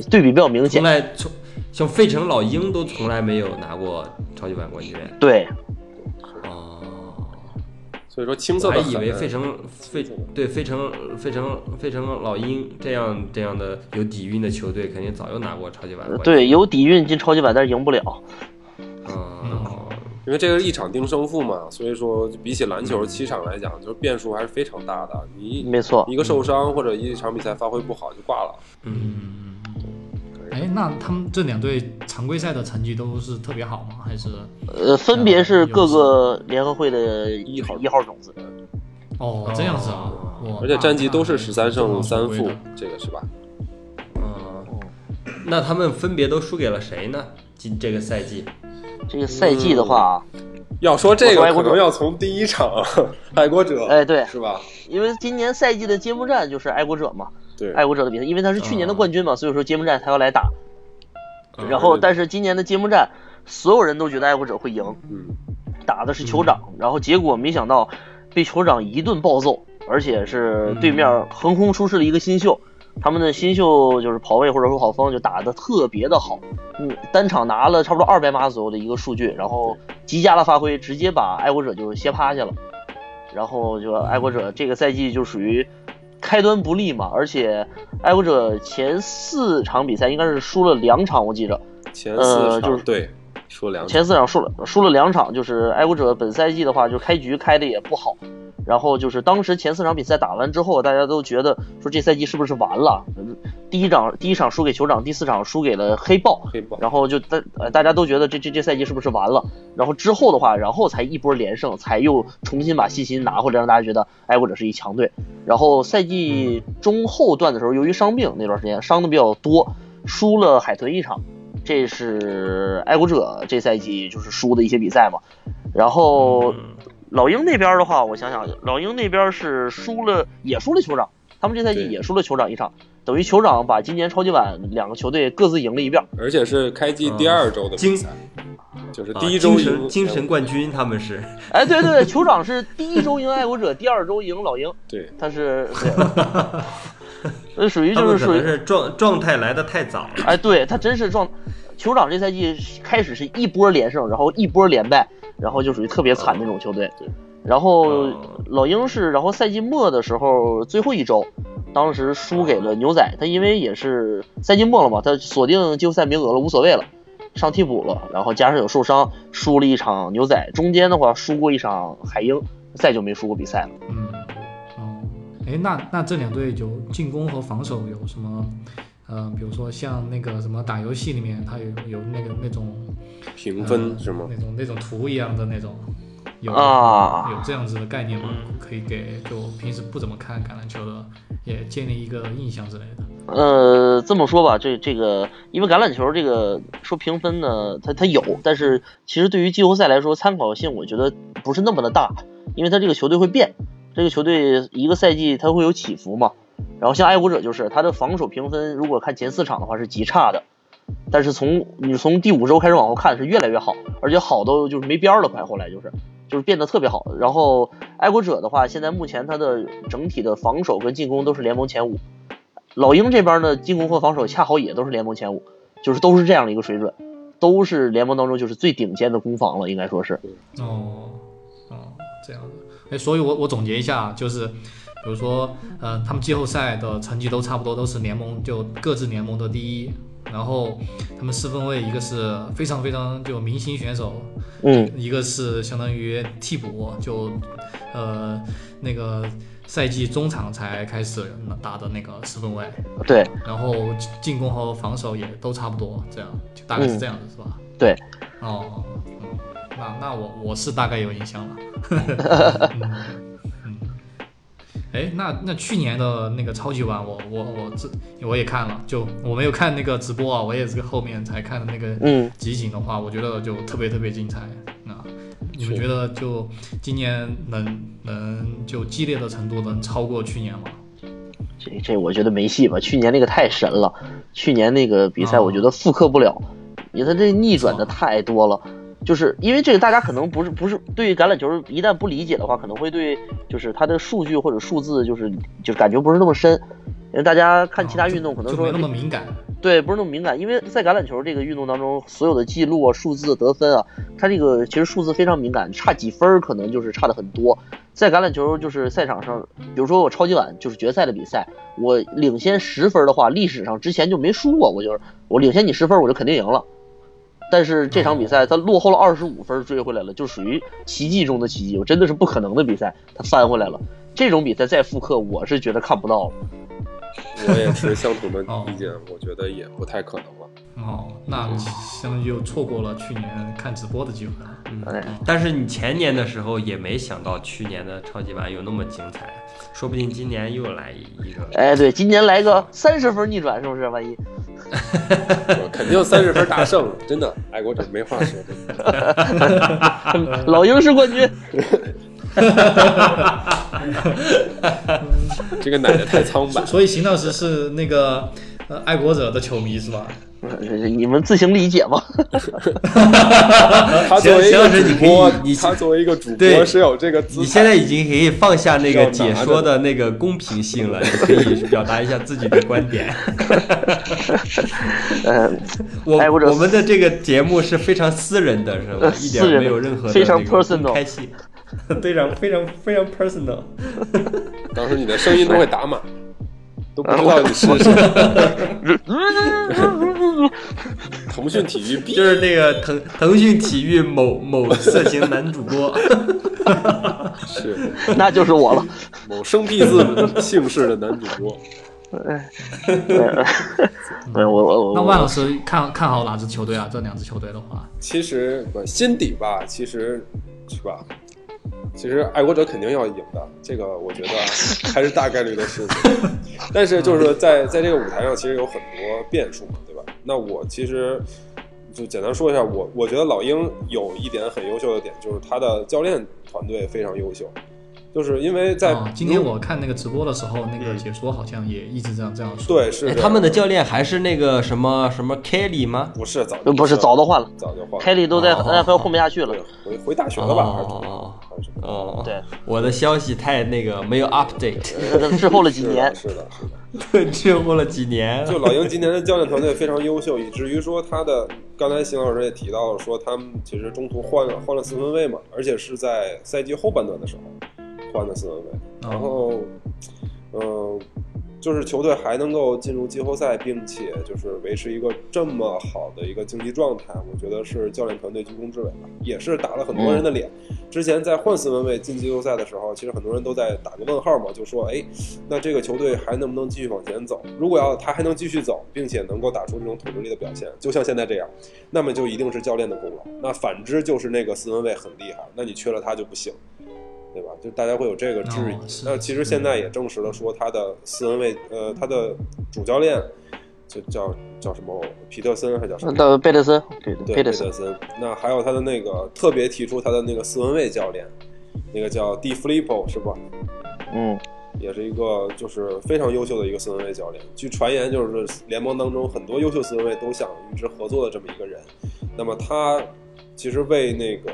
对比比较明显。从。来从像费城老鹰都从来没有拿过超级碗冠军。对，哦，所以说青涩我还以为费城费对费城费城费城老鹰这样这样的有底蕴的球队，肯定早就拿过超级碗。对，有底蕴进超级碗，但是赢不了。嗯，因为这个是一场定胜负嘛，所以说比起篮球七场来讲，就是变数还是非常大的。你没错，一个受伤或者一场比赛发挥不好就挂了。嗯，哎，那他们这两队常规赛的成绩都是特别好吗？还是呃，分别是各个联合会的一号一号种子。哦这样子啊？哇而且战绩都是十三胜那三负这个是吧？嗯，那他们分别都输给了谁呢？今这个赛季，这个赛季的话，要说这个，我说爱国者可能要从第一场 爱国者，哎，对，是吧？因为今年赛季的揭幕战就是爱国者嘛，对，爱国者的比赛，因为他是去年的冠军嘛，所以说揭幕战他要来打。嗯然后，但是今年的揭幕战，所有人都觉得爱国者会赢，嗯，打的是酋长，然后结果没想到被酋长一顿暴揍，而且是对面横空出世了一个新秀，他们的新秀就是跑位或者说跑锋就打的特别的好，嗯，单场拿了差不多二百码左右的一个数据，然后极佳的发挥，直接把爱国者就歇趴下了，然后就爱国者这个赛季就属于。开端不利嘛，而且爱国者前四场比赛应该是输了两场，我记着，前四场、呃就是对，说两场。前四场输了输了两场，就是爱国者本赛季的话，就开局开的也不好，然后就是当时前四场比赛打完之后，大家都觉得说这赛季是不是完了？第一场第一场输给酋长，第四场输给了黑豹，黑豹，然后就大呃大家都觉得这这这赛季是不是完了？然后之后的话，然后才一波连胜，才又重新把信心拿回来，让大家觉得爱国者是一强队。然后赛季中后段的时候，由于伤病那段时间伤的比较多，输了海豚一场，这是爱国者这赛季就是输的一些比赛嘛。然后老鹰那边的话，我想想，老鹰那边是输了，也输了酋长，他们这赛季也输了酋长一场，等于酋长把今年超级碗两个球队各自赢了一遍。而且是开季第二周的比精赛，就是啊第一周精神赢精神冠军，他们是。哎，对对对，酋长是第一周赢爱国者，第二周赢老鹰，对，他是 对，那属于就是属于是状状态来的太早了。哎，对他真是状，酋长这赛季开始是一波连胜，然后一波连败，然后就属于特别惨那种球队。对，然后哦老鹰是，然后赛季末的时候最后一周，当时输给了牛仔，他因为也是赛季末了嘛，他锁定季后赛名额了，无所谓了。上替补了，然后加上有受伤，输了一场牛仔，中间的话输过一场海鹰，再就没输过比赛了。嗯，哦，哎，那那这两队就进攻和防守有什么？呃，比如说像那个什么打游戏里面，它有有那个那种评分呃是吗？那种那种图一样的那种，有啊有这样子的概念吗？可以给就平时不怎么看橄榄球的，也建立一个印象之类的。呃，这么说吧，这这个，因为橄榄球这个说评分呢，它它有，但是其实对于季后赛来说，参考性我觉得不是那么的大，因为它这个球队会变，这个球队一个赛季它会有起伏嘛。然后像爱国者就是他的防守评分，如果看前四场的话是极差的，但是从你从第五周开始往后看是越来越好，而且好都就是没边儿了，快后来就是就是变得特别好。然后爱国者的话，现在目前它的整体的防守跟进攻都是联盟前五。老鹰这边的进攻和防守恰好也都是联盟前五，就是都是这样的一个水准，都是联盟当中就是最顶尖的攻防了，应该说是。哦，哦，这样的。哎，所以我我总结一下，就是比如说，呃，他们季后赛的成绩都差不多，都是联盟就各自联盟的第一。然后他们四分卫，一个是非常非常就明星选手，嗯，一个是相当于替补，就呃那个赛季中场才开始打的那个四分卫，对然后进攻和防守也都差不多，这样就大概是这样子，是吧？对，哦，嗯，那那我我是大概有印象了。嗯 嗯，哎，那那去年的那个超级碗，我我我这我也看了，就我没有看那个直播啊，我也是个后面才看的那个嗯，集锦的话，我觉得就特别特别精彩。啊你们觉得就今年能能就激烈的程度能超过去年吗？这这我觉得没戏吧，去年那个太神了，去年那个比赛哦我觉得复刻不了，因为它这逆转的太多了。就是因为这个，大家可能不是不是对于橄榄球一旦不理解的话，可能会对就是它的数据或者数字就是就是感觉不是那么深。因为大家看其他运动可能说那么敏感。对，不是那么敏感，因为在橄榄球这个运动当中，所有的记录啊、数字、得分啊，它这个其实数字非常敏感，差几分可能就是差的很多。在橄榄球就是赛场上，比如说我超级碗就是决赛的比赛，我领先十分的话，历史上之前就没输过，我就是我领先你十分，我就肯定赢了。但是这场比赛他落后了二十五分追回来了，就属于奇迹中的奇迹，我真的是不可能的比赛，他翻回来了。这种比赛再复刻，我是觉得看不到了。我也是相同的哦意见，我觉得也不太可能了。哦，那相当于就错过了去年看直播的机会了。嗯，但是你前年的时候也没想到去年的超级碗有那么精彩，说不定今年又来一个。哎，对，今年来个三十分逆转，是不是？万一我 肯定三十分大胜，真的，爱国者没话说。真 的老鹰是冠军。这个奶奶太苍白，所以邢老师是那个呃爱国者的球迷是吧？你们自行理解吧。他作为一个行行老师你可以主播你，他作为一个主播是有这个资你。现在已经可以放下那个解说的那个公平性了，你可以表达一下自己的观点。呃，我我们的这个节目是非常私人的，是吧呃？一点没有任何的非常那个开性，非常非常非常 personal。当时你的声音都会打码，都不知道你是谁。腾讯体育 B 就是那个腾腾讯体育某某色情男主播，是那就是我了。某生僻字姓氏的男主播。对，我我我那万老师看看好哪支球队啊？这两支球队的话，其实不心底吧，其实是吧？其实爱国者肯定要赢的，这个我觉得还是大概率的事情。但是就是在在这个舞台上，其实有很多变数嘛？那我其实就简单说一下，我我觉得老鹰有一点很优秀的点，就是他的教练团队非常优秀，就是因为在、哦，今天我看那个直播的时候，那个解说好像也一直这样这样说。哎对是他们的教练还是那个什么什么 Kelly 吗？不是早就不是早都换了，早就换了，凯里都在哦 NFL 混不下去了。回回大学了吧？还是怎么哦还是什么？哦，对，我的消息太那个没有 update，呃滞后了几是的，年。是的，是的。滞后了几年。就老鹰今年的教练团队非常优秀，以至于说他的刚才邢老师也提到了，说他们其实中途换了换了四分卫嘛，而且是在赛季后半段的时候换的四分卫，然后嗯、就是球队还能够进入季后赛，并且就是维持一个这么好的一个竞技状态，我觉得是教练团队居功至伟吧，也是打了很多人的脸。之前在换四分卫进季后赛的时候，其实很多人都在打个问号嘛，就说哎，那这个球队还能不能继续往前走？如果要他还能继续走，并且能够打出这种统治力的表现，就像现在这样，那么就一定是教练的功劳。那反之就是那个四分卫很厉害，那你缺了他就不行。对吧？就大家会有这个质疑。那其实现在也证实了，说他的四分卫，呃，他的主教练就叫叫什么皮特森还叫什么？的贝特森，对对，贝特森。那还有他的那个特别提出他的那个四分卫教练，那个叫 D Flippo 是吧？嗯，也是一个就是非常优秀的一个四分卫教练。据传言，就是联盟当中很多优秀四分卫都想与之合作的这么一个人。那么他其实为那个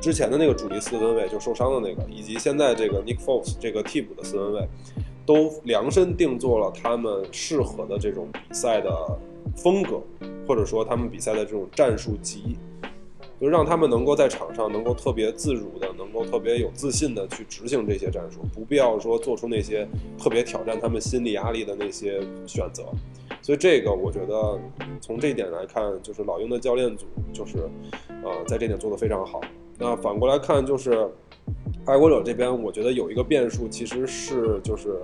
之前的那个主力四分卫就受伤的那个，以及现在这个 Nick Foles 这个替补的四分卫，都量身定做了他们适合的这种比赛的风格，或者说他们比赛的这种战术集。就让他们能够在场上能够特别自如的，能够特别有自信的去执行这些战术，不必要说做出那些特别挑战他们心理压力的那些选择。所以这个我觉得从这一点来看，就是老鹰的教练组就是呃在这点做得非常好。那反过来看，就是爱国者这边，我觉得有一个变数，其实是就是。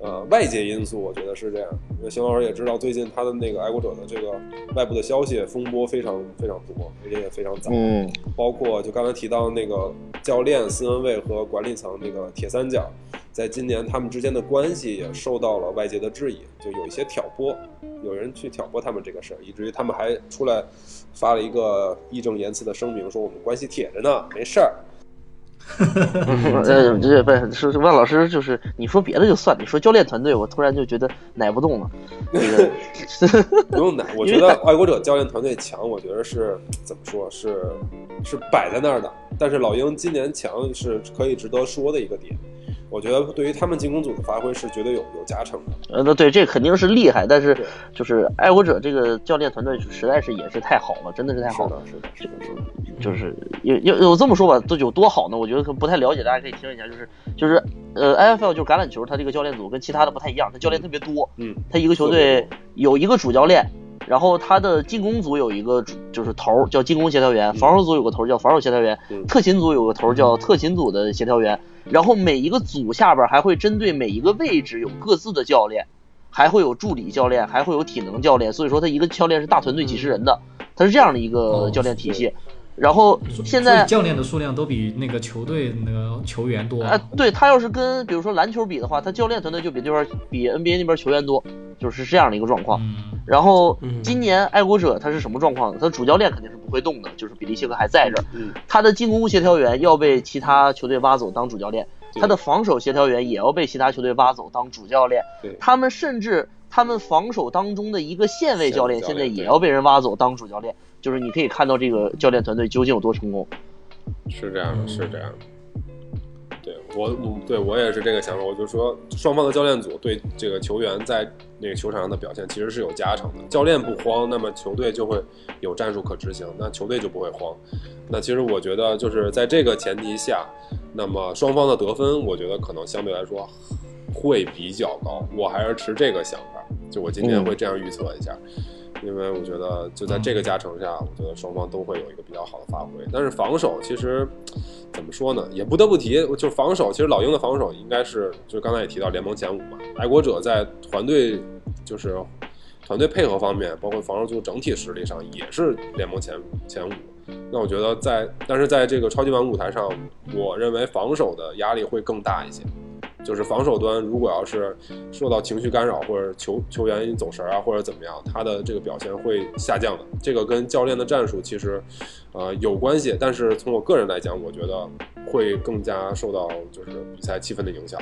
呃，外界因素我觉得是这样，因为邢老师也知道，最近他的那个爱国者的这个外部的消息风波非常非常多，而且也非常早。嗯，包括就刚才提到那个教练、斯文卫和管理层那个铁三角，在今年他们之间的关系也受到了外界的质疑，就有一些挑拨，有人去挑拨他们这个事儿，以至于他们还出来发了一个义正言辞的声明，说我们关系铁着呢，没事儿。呃，这不是万老师，就是你说别的就算，你说教练团队，我突然就觉得奶不动了。那个 不用奶，我觉得爱国者教练团队强，我觉得是怎么说，是是摆在那儿的。但是老鹰今年强是可以值得说的一个点，我觉得对于他们进攻组的发挥是绝对有有加成的。呃，那对，这肯定是厉害，但是就是爱国者这个教练团队实在是也是太好了，真的是太好了。是的，是的，就是有有有这么说吧，都有多好呢？我觉得可不太了解，大家可以听一下。就是就是呃，NFL 就是橄榄球，它这个教练组跟其他的不太一样，它教练特别多。嗯，它一个球队有一个主教练，然后他的进攻组有一个就是头儿叫进攻协调员，防守组有个头儿叫防守协调员，嗯特勤组有个头儿叫特勤组的协调员，然后每一个组下边还会针对每一个位置有各自的教练，还会有助理教练，还会有体能教练，所以说他一个教练是大团队几十人的，他是这样的一个哦教练体系。然后现在教练的数量都比那个球队那个球员多。啊，对他要是跟比如说篮球比的话，他教练团队就比这边比 NBA 那边球员多，就是这样的一个状况。嗯，然后嗯今年爱国者他是什么状况呢？他主教练肯定是不会动的，就是比利谢克还在这儿。嗯，他的进攻协调员要被其他球队挖走当主教练，他的防守协调员也要被其他球队挖走当主教练。他们甚至他们防守当中的一个线位教练，现在也要被人挖走当主教练。就是你可以看到这个教练团队究竟有多成功。是这样的，是这样的。对我，嗯，对我也是这个想法。我就说，双方的教练组对这个球员在那个球场上的表现其实是有加成的。教练不慌，那么球队就会有战术可执行，那球队就不会慌。那其实我觉得，就是在这个前提下，那么双方的得分，我觉得可能相对来说会比较高。我还是持这个想法，就我今天会这样预测一下。因为我觉得就在这个加成下，我觉得双方都会有一个比较好的发挥。但是防守其实怎么说呢，也不得不提，就是防守，其实老鹰的防守应该是，就刚才也提到联盟前五嘛。爱国者在团队就是团队配合方面，包括防守组整体实力上也是联盟前前五。那我觉得在，但是在这个超级碗舞台上，我认为防守的压力会更大一些。就是防守端，如果要是受到情绪干扰，或者球球员走神儿啊，或者怎么样，他的这个表现会下降的。这个跟教练的战术其实，呃，有关系。但是从我个人来讲，我觉得会更加受到就是比赛气氛的影响。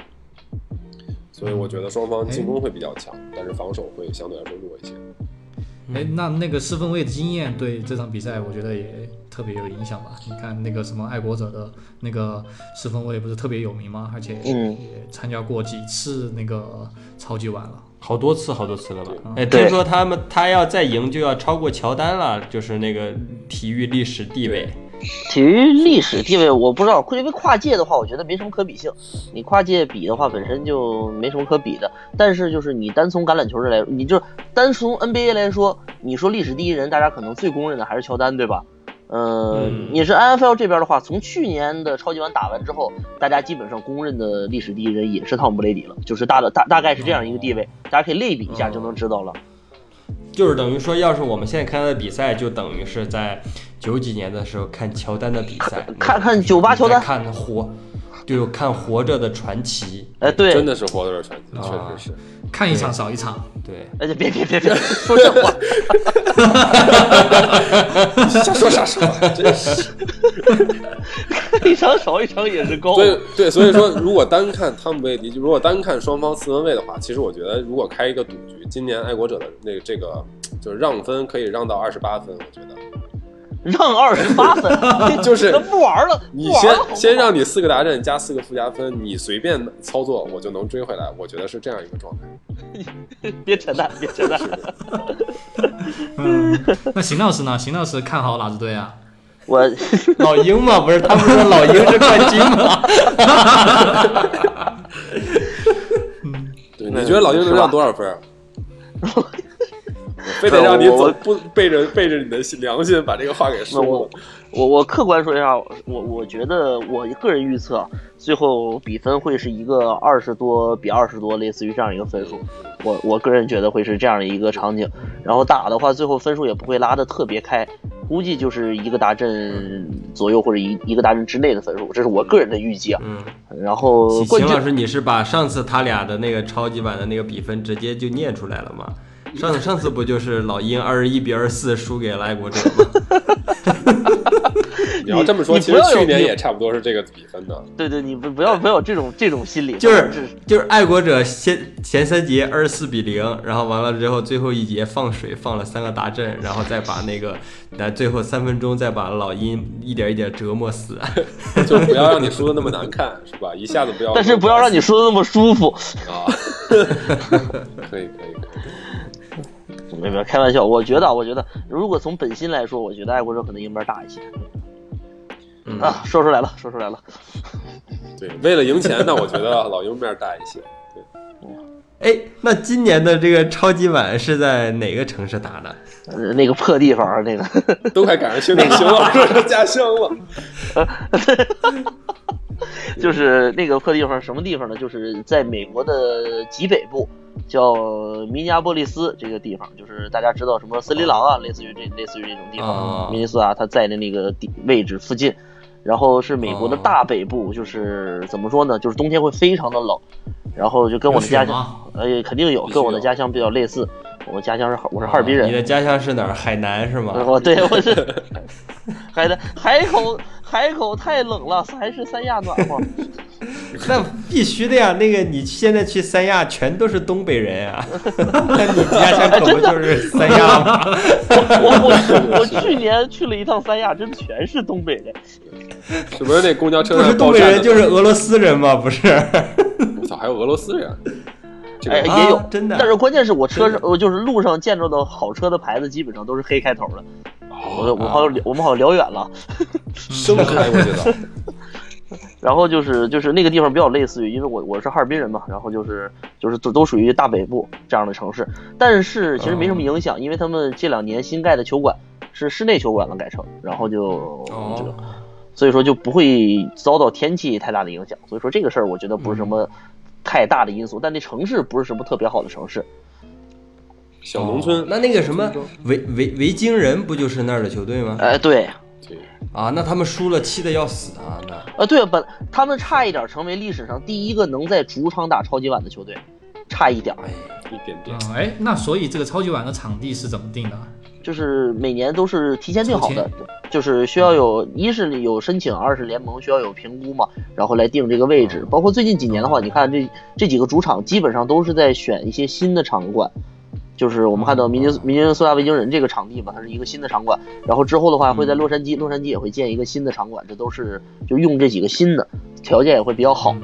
所以我觉得双方进攻会比较强，但是防守会相对来说弱一些。哎，那那个四分卫的经验对这场比赛，我觉得也特别有影响吧？你看那个什么爱国者的那个四分卫不是特别有名吗？而且嗯也参加过几次那个超级碗了。好多次，好多次了吧？哎，听说他们他要再赢就要超过乔丹了，就是那个体育历史地位。体育历史地位我不知道，因为跨界的话，我觉得没什么可比性。你跨界比的话，本身就没什么可比的。但是就是你单从橄榄球这来，你就单从 NBA 来说，你说历史第一人，大家可能最公认的还是乔丹，对吧？呃，嗯你是 NFL 这边的话，从去年的超级碗打完之后，大家基本上公认的历史第一人也是汤姆布雷迪了，就是大的大大概是这样一个地位，大家可以类比一下就能知道了。就是等于说，要是我们现在看他的比赛，就等于是在九几年的时候看乔丹的比赛，看看九八乔丹看活，就看活着的传奇。哎，对，真的是活着的传奇，确啊实是。看一场少一场，对，哎，别别别别 说这话，瞎说啥说话，真是。一场少一场也是高。对对，所以说，如果单看汤姆布雷迪，如果单看双方四分位的话，其实我觉得，如果开一个赌局，今年爱国者的那个这个就是让分可以让到二十八分，我觉得让二十八分，就是不玩了。你先先让你四个达阵加四个附加分，你随便操作，我就能追回来。我觉得是这样一个状态。别扯淡，别扯淡。嗯，那邢老师呢？邢老师看好哪支队啊？我老鹰嘛，不是他不是说老鹰是冠军吗？对，你觉得老鹰能让多少分非得让你我走不背着背着你的良心把这个话给说了。我我客观说一下，我我觉得我个人预测，最后比分会是一个二十多比二十多，类似于这样一个分数。我我个人觉得会是这样的一个场景。然后打的话，最后分数也不会拉的特别开。估计就是一个大阵左右或者一一个大阵之内的分数，这是我个人的预计啊。嗯，然后秦老师，你是把上次他俩的那个超级版的那个比分直接就念出来了吗？上上次不就是老鹰二十一比二十四输给了爱国者吗？你要这么说，其实去年也差不多是这个比分的。对对，你不不要不要有这种这种心理，就是就是爱国者先前三节二十四比零，然后完了之后最后一节放水放了三个大阵，然后再把那个在最后三分钟再把老鹰一点一点折磨死。就不要让你输的那么难看，是吧？一下子不要，但是不要让你输的那么舒服。啊。可以可以可以，没没开玩笑，我觉得啊我觉得如果从本心来说，我觉得爱国者可能赢面大一些。嗯啊，说出来了，说出来了。对，为了赢钱那，我觉得老鹰面大一些。哎，那今年的这个超级碗是在哪个城市打的？呃那个破地方，那个都快赶上熊熊老师的家乡了。就是那个破地方什么地方呢？就是在美国的极北部，叫明尼阿波利斯这个地方，就是大家知道什么森林狼啊，类似于这类似于这种地啊方，明尼苏达它在的那个地位置附近。然后是美国的大北部，就是怎么说呢？就是冬天会非常的冷，然后就跟我的家乡？呃，肯定有，跟我的家乡比较类似。我家乡是哈我是哈尔滨人你，的家乡是哪儿？海南是吗？我对我是海南海口海口太冷了，还是三亚暖和。那必须的呀！那个你现在去三亚全都是东北人啊，那你家乡可不就是三亚吗？我我我去年去了一趟三亚，真的全是东北人。是不是那公交车不是东北人就是俄罗斯人吗？不是？我操，还有俄罗斯人。这个哎，啊也有真的。但是关键是我车上，我就是路上见着的好车的牌子，基本上都是黑开头的。我哦我好像我们好像聊远了。生开我觉得，然后就是就是那个地方比较类似于，因为我我是哈尔滨人嘛，然后就是就是都都属于大北部这样的城市，但是其实没什么影响，因为他们这两年新盖的球馆是室内球馆了改成，然后就这个哦，所以说就不会遭到天气太大的影响，所以说这个事儿我觉得不是什么太大的因素，但那城市不是什么特别好的城市，小农村哦。那那个什么维维维京人不就是那儿的球队吗？哎，对，对，啊，那他们输了，气得要死啊！那呃，对，本他们差一点成为历史上第一个能在主场打超级碗的球队，差一点儿。一点点。嗯，哎，那所以这个超级碗的场地是怎么定的？就是每年都是提前定好的，就是需要有一是有申请，二是联盟需要有评估嘛，然后来定这个位置。包括最近几年的话，你看这这几个主场基本上都是在选一些新的场馆，就是我们看到明尼明尼苏达维京人这个场地嘛，它是一个新的场馆，然后之后的话会在洛杉矶，洛杉矶也会建一个新的场馆，这都是就用这几个新的，条件也会比较好。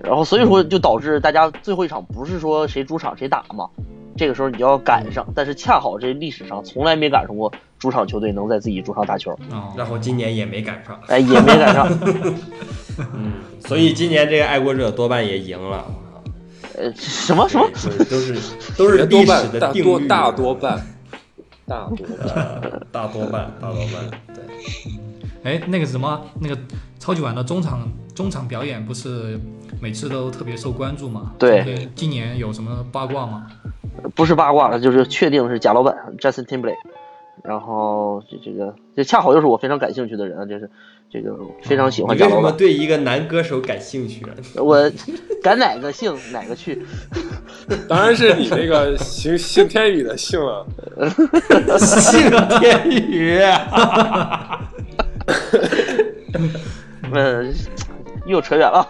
然后所以说就导致大家最后一场不是说谁主场谁打嘛，这个时候你就要赶上，但是恰好这历史上从来没赶上过主场球队能在自己主场打球，哦，然后今年也没赶上，哎，也没赶上，嗯，所以今年这个爱国者多半也赢了。呃，什么什么？都是 都是历史半，大的定律，多大多半，大多半。呃大多半，大多半，对。哎，那个什么，那个超级碗的中场中场表演不是每次都特别受关注吗？对这个今年有什么八卦吗？不是八卦了，就是确定是贾老板 Justin Timberlake，然后这这个这恰好又是我非常感兴趣的人啊，这是这个非常喜欢你为什么贾老板，对一个男歌手感兴趣啊？我赶哪个姓哪个去，当然是你那个姓姓天宇的姓啊，姓天宇，嗯，又扯远了。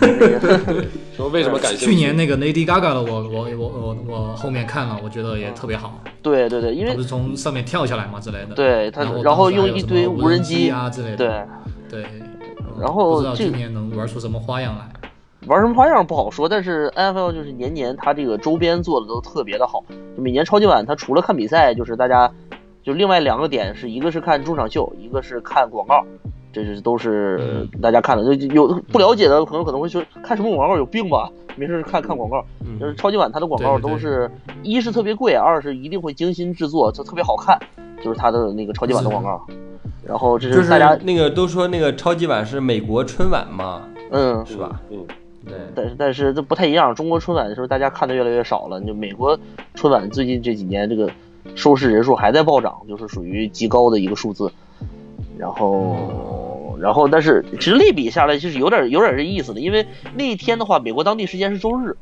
说为什么感兴趣？去年那个 Lady Gaga 的我，我我我我后面看了，我觉得也特别好，对对对，因为他不是从上面跳下来嘛之类的。对他然后用一堆无无人机机啊之类的。对对。然后不知道这今年能玩出什么花样来。玩什么花样不好说，但是 NFL 就是年年它这个周边做的都特别的好，就每年超级碗它除了看比赛，就是大家就另外两个点是一个是看中场秀，一个是看广告，这是都是大家看的。就有不了解的朋友可能会说看什么广告有病吧，没事看看广告。就是超级碗它的广告都是一是特别贵，二是一定会精心制作，就特别好看，就是它的那个超级碗的广告。然后这是大家那个都说那个超级碗是美国春晚嘛，嗯是吧？嗯，对，但是但是这不太一样，中国春晚的时候大家看的越来越少了。就美国春晚最近这几年这个收视人数还在暴涨，就是属于极高的一个数字。然后，然后，但是其实类比下来，就是有点有点这意思的，因为那一天的话，美国当地时间是周日，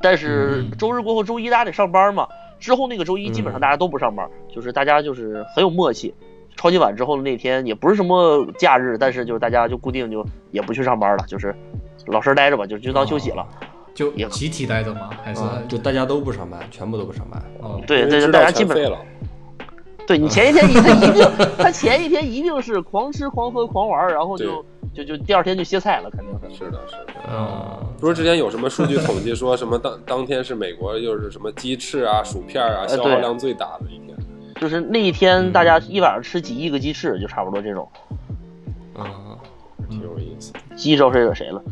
但是周日过后周一大家得上班嘛，之后那个周一基本上大家都不上班，就是大家就是很有默契。超级碗之后的那天也不是什么假日，但是就是大家就固定就也不去上班了，就是老实待着吧，就就当休息了。就集体待着吗？还是啊就大家都不上班，全部都不上班。哦，对对，大家基本全废了。对你前一天一他一定，他前一天一定是狂吃狂喝狂玩，然后就就就第二天就歇菜了，肯定是。是的，是的。嗯，不是之前有什么数据统计说什么当当天是美国又是什么鸡翅啊、薯片啊消耗量最大的一天。就是那一天大家一晚上吃几亿个鸡翅，就差不多这种。嗯，挺有意思。鸡招谁惹谁了？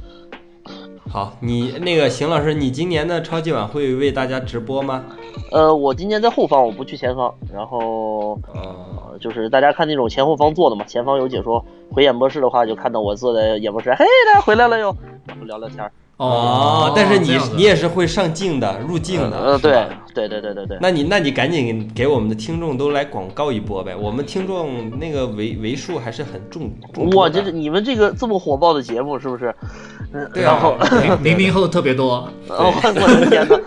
好，你那个邢老师，你今年的超级碗会为大家直播吗？呃，我今年在后方，我不去前方，然后哦，呃就是大家看那种前后方坐的嘛，前方有解说。回演播室的话，就看到我坐在演播室，嘿，大家回来了哟，然后聊聊天儿。哦，但是你你也是会上镜的，入镜的，呃，对对对对对对。那你那你赶紧给我们的听众都来广告一波呗，我们听众那个为为数还是很重重哇，多的这是你们这个这么火爆的节目是不是？嗯，对啊然后，零零零后特别多，哦，我的天呐！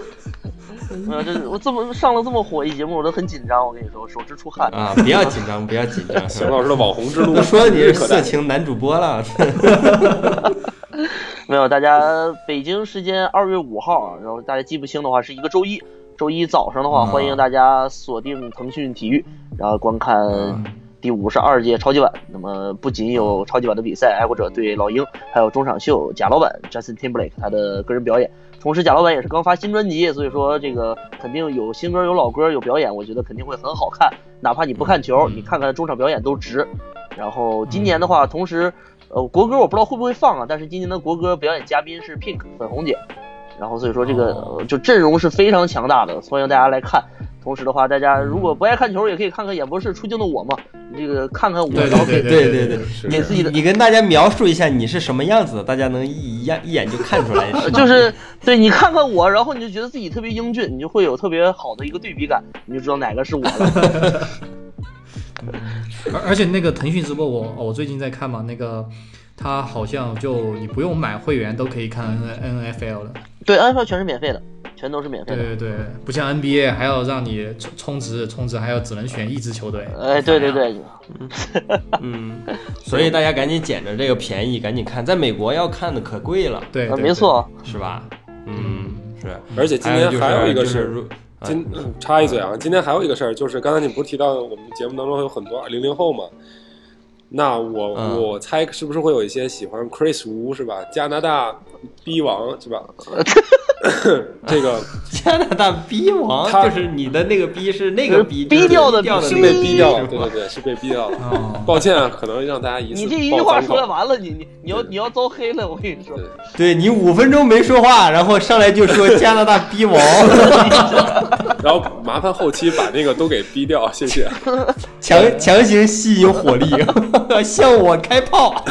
呃，这我这么上了这么火一节目，我都很紧张。我跟你说，手直出汗。啊，不要紧张，不要紧张。邢老师的网红之路都 说你是色情男主播了，没有，大家北京时间二月五号啊，然后大家记不清的话，是一个周一。周一早上的话，啊欢迎大家锁定腾讯体育，然后观看嗯第五十二届超级碗。那么不仅有超级碗的比赛，爱国者对老鹰，还有中场秀贾老板 Justin Timberlake 他的个人表演。同时，贾老板也是刚发新专辑，所以说这个肯定有新歌、有老歌、有表演，我觉得肯定会很好看。哪怕你不看球，你看看中场表演都值。然后今年的话，同时，呃，国歌我不知道会不会放啊，但是今年的国歌表演嘉宾是 Pink 粉红姐，然后所以说这个、哦呃就阵容是非常强大的，欢迎大家来看。同时的话，大家如果不爱看球，也可以看看演播室出镜的我嘛，这个看看我，对然后对对对你自己的你跟大家描述一下你是什么样子的，大家能一一眼一眼就看出来 是。就是 对你看看我，然后你就觉得自己特别英俊，你就会有特别好的一个对比感，你就知道哪个是我了。而而且那个腾讯直播我我最近在看嘛，那个它好像就你不用买会员都可以看 N N F L 的，对，NFL 全是免费的，全都是免费的。对对对，不像 N B A 还要让你充充值充值，还要只能选一支球队。哎，对对对，嗯，所以大家赶紧捡着这个便宜，赶紧看，在美国要看的可贵了，呃，对对没错，是吧？嗯，是。而且今还有年还有一个就是今插一嘴啊，今天还有一个事儿，就是刚才你不是提到我们节目当中有很多零零后嘛？那我、嗯我猜是不是会有一些喜欢 Chris 吴是吧？加拿大逼王是吧？这个 加拿大逼王，就是你的那个逼是那个逼，逼掉的掉的是逼被逼掉了，对对对，是被逼掉了。哦，抱歉啊，可能让大家一次你这一句话说完了，你你你要你要遭黑了，我跟你说。对对你五分钟没说话，然后上来就说加拿大逼王，然后麻烦后期把那个都给逼掉，谢谢。强强行吸引火力，向我开炮。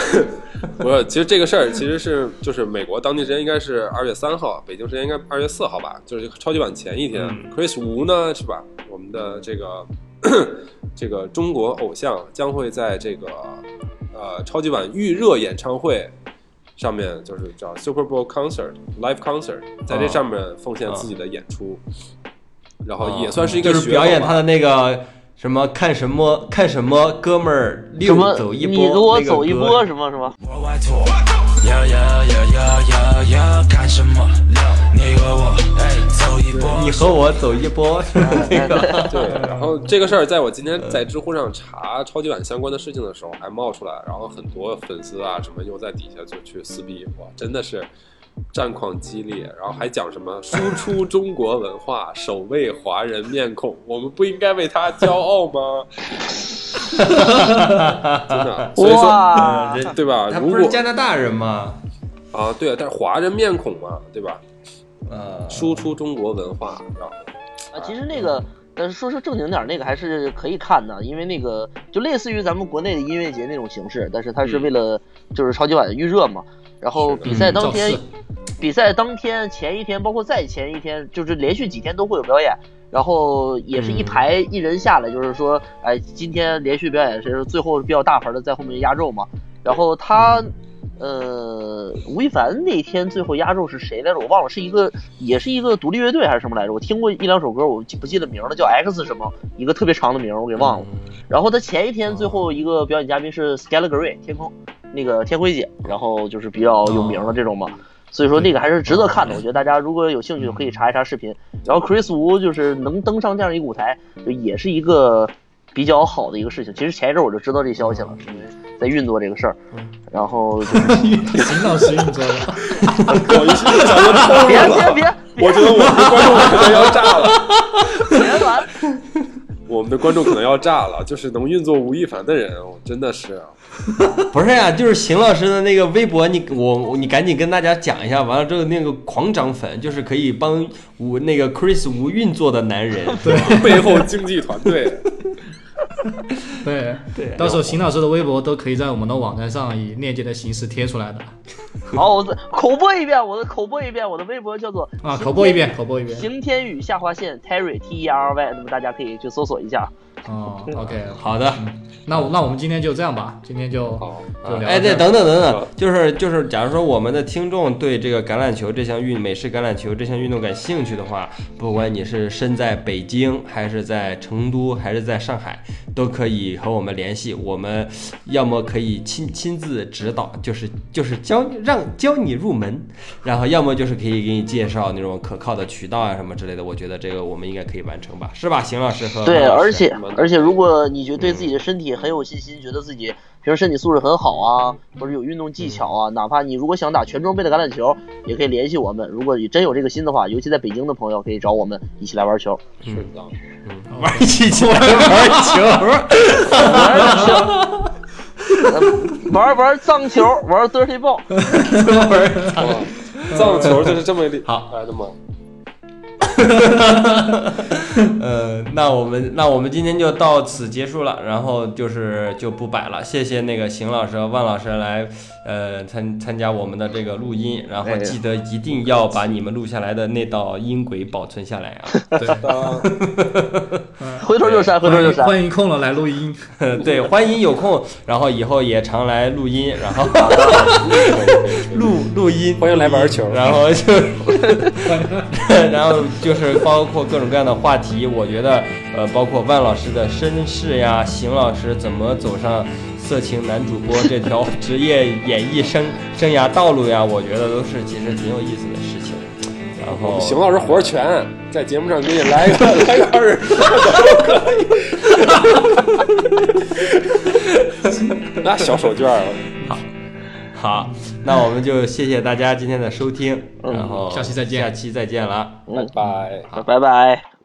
不是，其实这个事儿其实是就是美国当地时间应该是二月三号，北京时间应该二月四号吧，就是超级碗前一天。嗯 Chris Wu 呢是吧？我们的这个这个中国偶像将会在这个呃超级碗预热演唱会上面，就是叫 Super Bowl Concert Live Concert，在这上面奉献自己的演出，然后也算是一个哦就是表演他的那个什么看什么看什么哥们儿六？走一波，你给我那个歌走一波，什么什么？呀呀呀呀呀呀，干什么？你和我，哎，走一波。你和我走一波，那个对，然后这个事儿在我今天在知乎上查超级碗相关的事情的时候还冒出来，然后很多粉丝啊什么又在底下就去撕逼，哇，真的是战况激烈，然后还讲什么输出中国文化，守卫华人面孔，我们不应该为他骄傲吗？真的，所以说哇，对吧？他不是加拿大人吗？啊，对啊，但是华人面孔嘛，对吧？呃，输出中国文化，然后啊，其实那个，但是说说正经点儿，那个还是可以看的，因为那个就类似于咱们国内的音乐节那种形式，但是它是为了就是超级碗预热嘛。然后比赛当天嗯，比赛当天前一天，包括再前一天，就是连续几天都会有表演。然后也是一排一人下来，就是说，哎，今天连续表演谁是最后比较大牌的，在后面压轴嘛。然后他，呃，吴亦凡那天最后压轴是谁来着？我忘了，是一个也是一个独立乐队还是什么来着？我听过一两首歌，我记不记得名了，叫 X 什么，一个特别长的名，我给忘了。然后他前一天最后一个表演嘉宾是 s k y l a Grey 天空，那个天辉姐，然后就是比较有名的这种嘛。所以说那个还是值得看的，我觉得大家如果有兴趣可以查一查视频。然后 Chris Wu 就是能登上这样一个舞台，就也是一个比较好的一个事情。其实前一阵我就知道这消息了，是因为在运作这个事儿。然后就是邢老师运作的，我一别露了，别别我觉得我们的观众可能要炸了，我们的观众可能要炸了。就是能运作吴亦凡的人，我真的是啊不是呀、就是邢老师的那个微博，你我我你赶紧跟大家讲一下，完了之后那个狂涨粉，就是可以帮吴那个 Chris 吴运作的男人，对 背后经纪团队。对对到时候邢老师的微博都可以在我们的网站上以链接的形式贴出来的 好，我再口播一遍，我的口播一遍，我的微博叫做啊，口播一遍，口播一遍。邢天宇下划线 Terry T E R Y，那么大家可以去搜索一下。哦，OK，好的，那我那我们今天就这样吧，今天就好，就聊哎，对，等等等等，就是就是，假如说我们的听众对这个橄榄球这项运美式橄榄球这项运动感兴趣的话，不管你是身在北京，还是在成都，还是在上海，都可以和我们联系。我们要么可以亲亲自指导，就是就是教让教你入门，然后要么就是可以给你介绍那种可靠的渠道啊什么之类的。我觉得这个我们应该可以完成吧，是吧？邢老师和对，马老师而且蛮而且，如果你觉得对自己的身体很有信心，觉得自己平时身体素质很好啊，或者有运动技巧啊，哪怕你如果想打全装备的橄榄球，也可以联系我们。如果你真有这个心的话，尤其在北京的朋友，可以找我们一起来玩球。是的。玩一起玩玩球。玩球，玩玩脏球，玩 dirty ball。玩藏球就是这么厉好来的吗？呃，那我们那我们今天就到此结束了，然后就是就不摆了。谢谢那个邢老师和万老师来呃参参加我们的这个录音，然后哎记得一定要把你们录下来的那道音轨保存下来啊。对，回头就删，回头就删。欢迎空了来录音。对，欢迎有空，然后以后也常来录音，然后 录录音，欢迎来玩球然后就，然后就是包括各种各样的话题，我觉得呃，包括万老师的身世呀，邢老师怎么走上色情男主播这条职业演艺生生涯道路呀，我觉得都是其实挺有意思的事情。然后邢老师活全，在节目上给你来个 来个二人转都可以。那小手绢儿，好，那我们就谢谢大家今天的收听，然后下期再见下期再见了。拜拜。拜拜。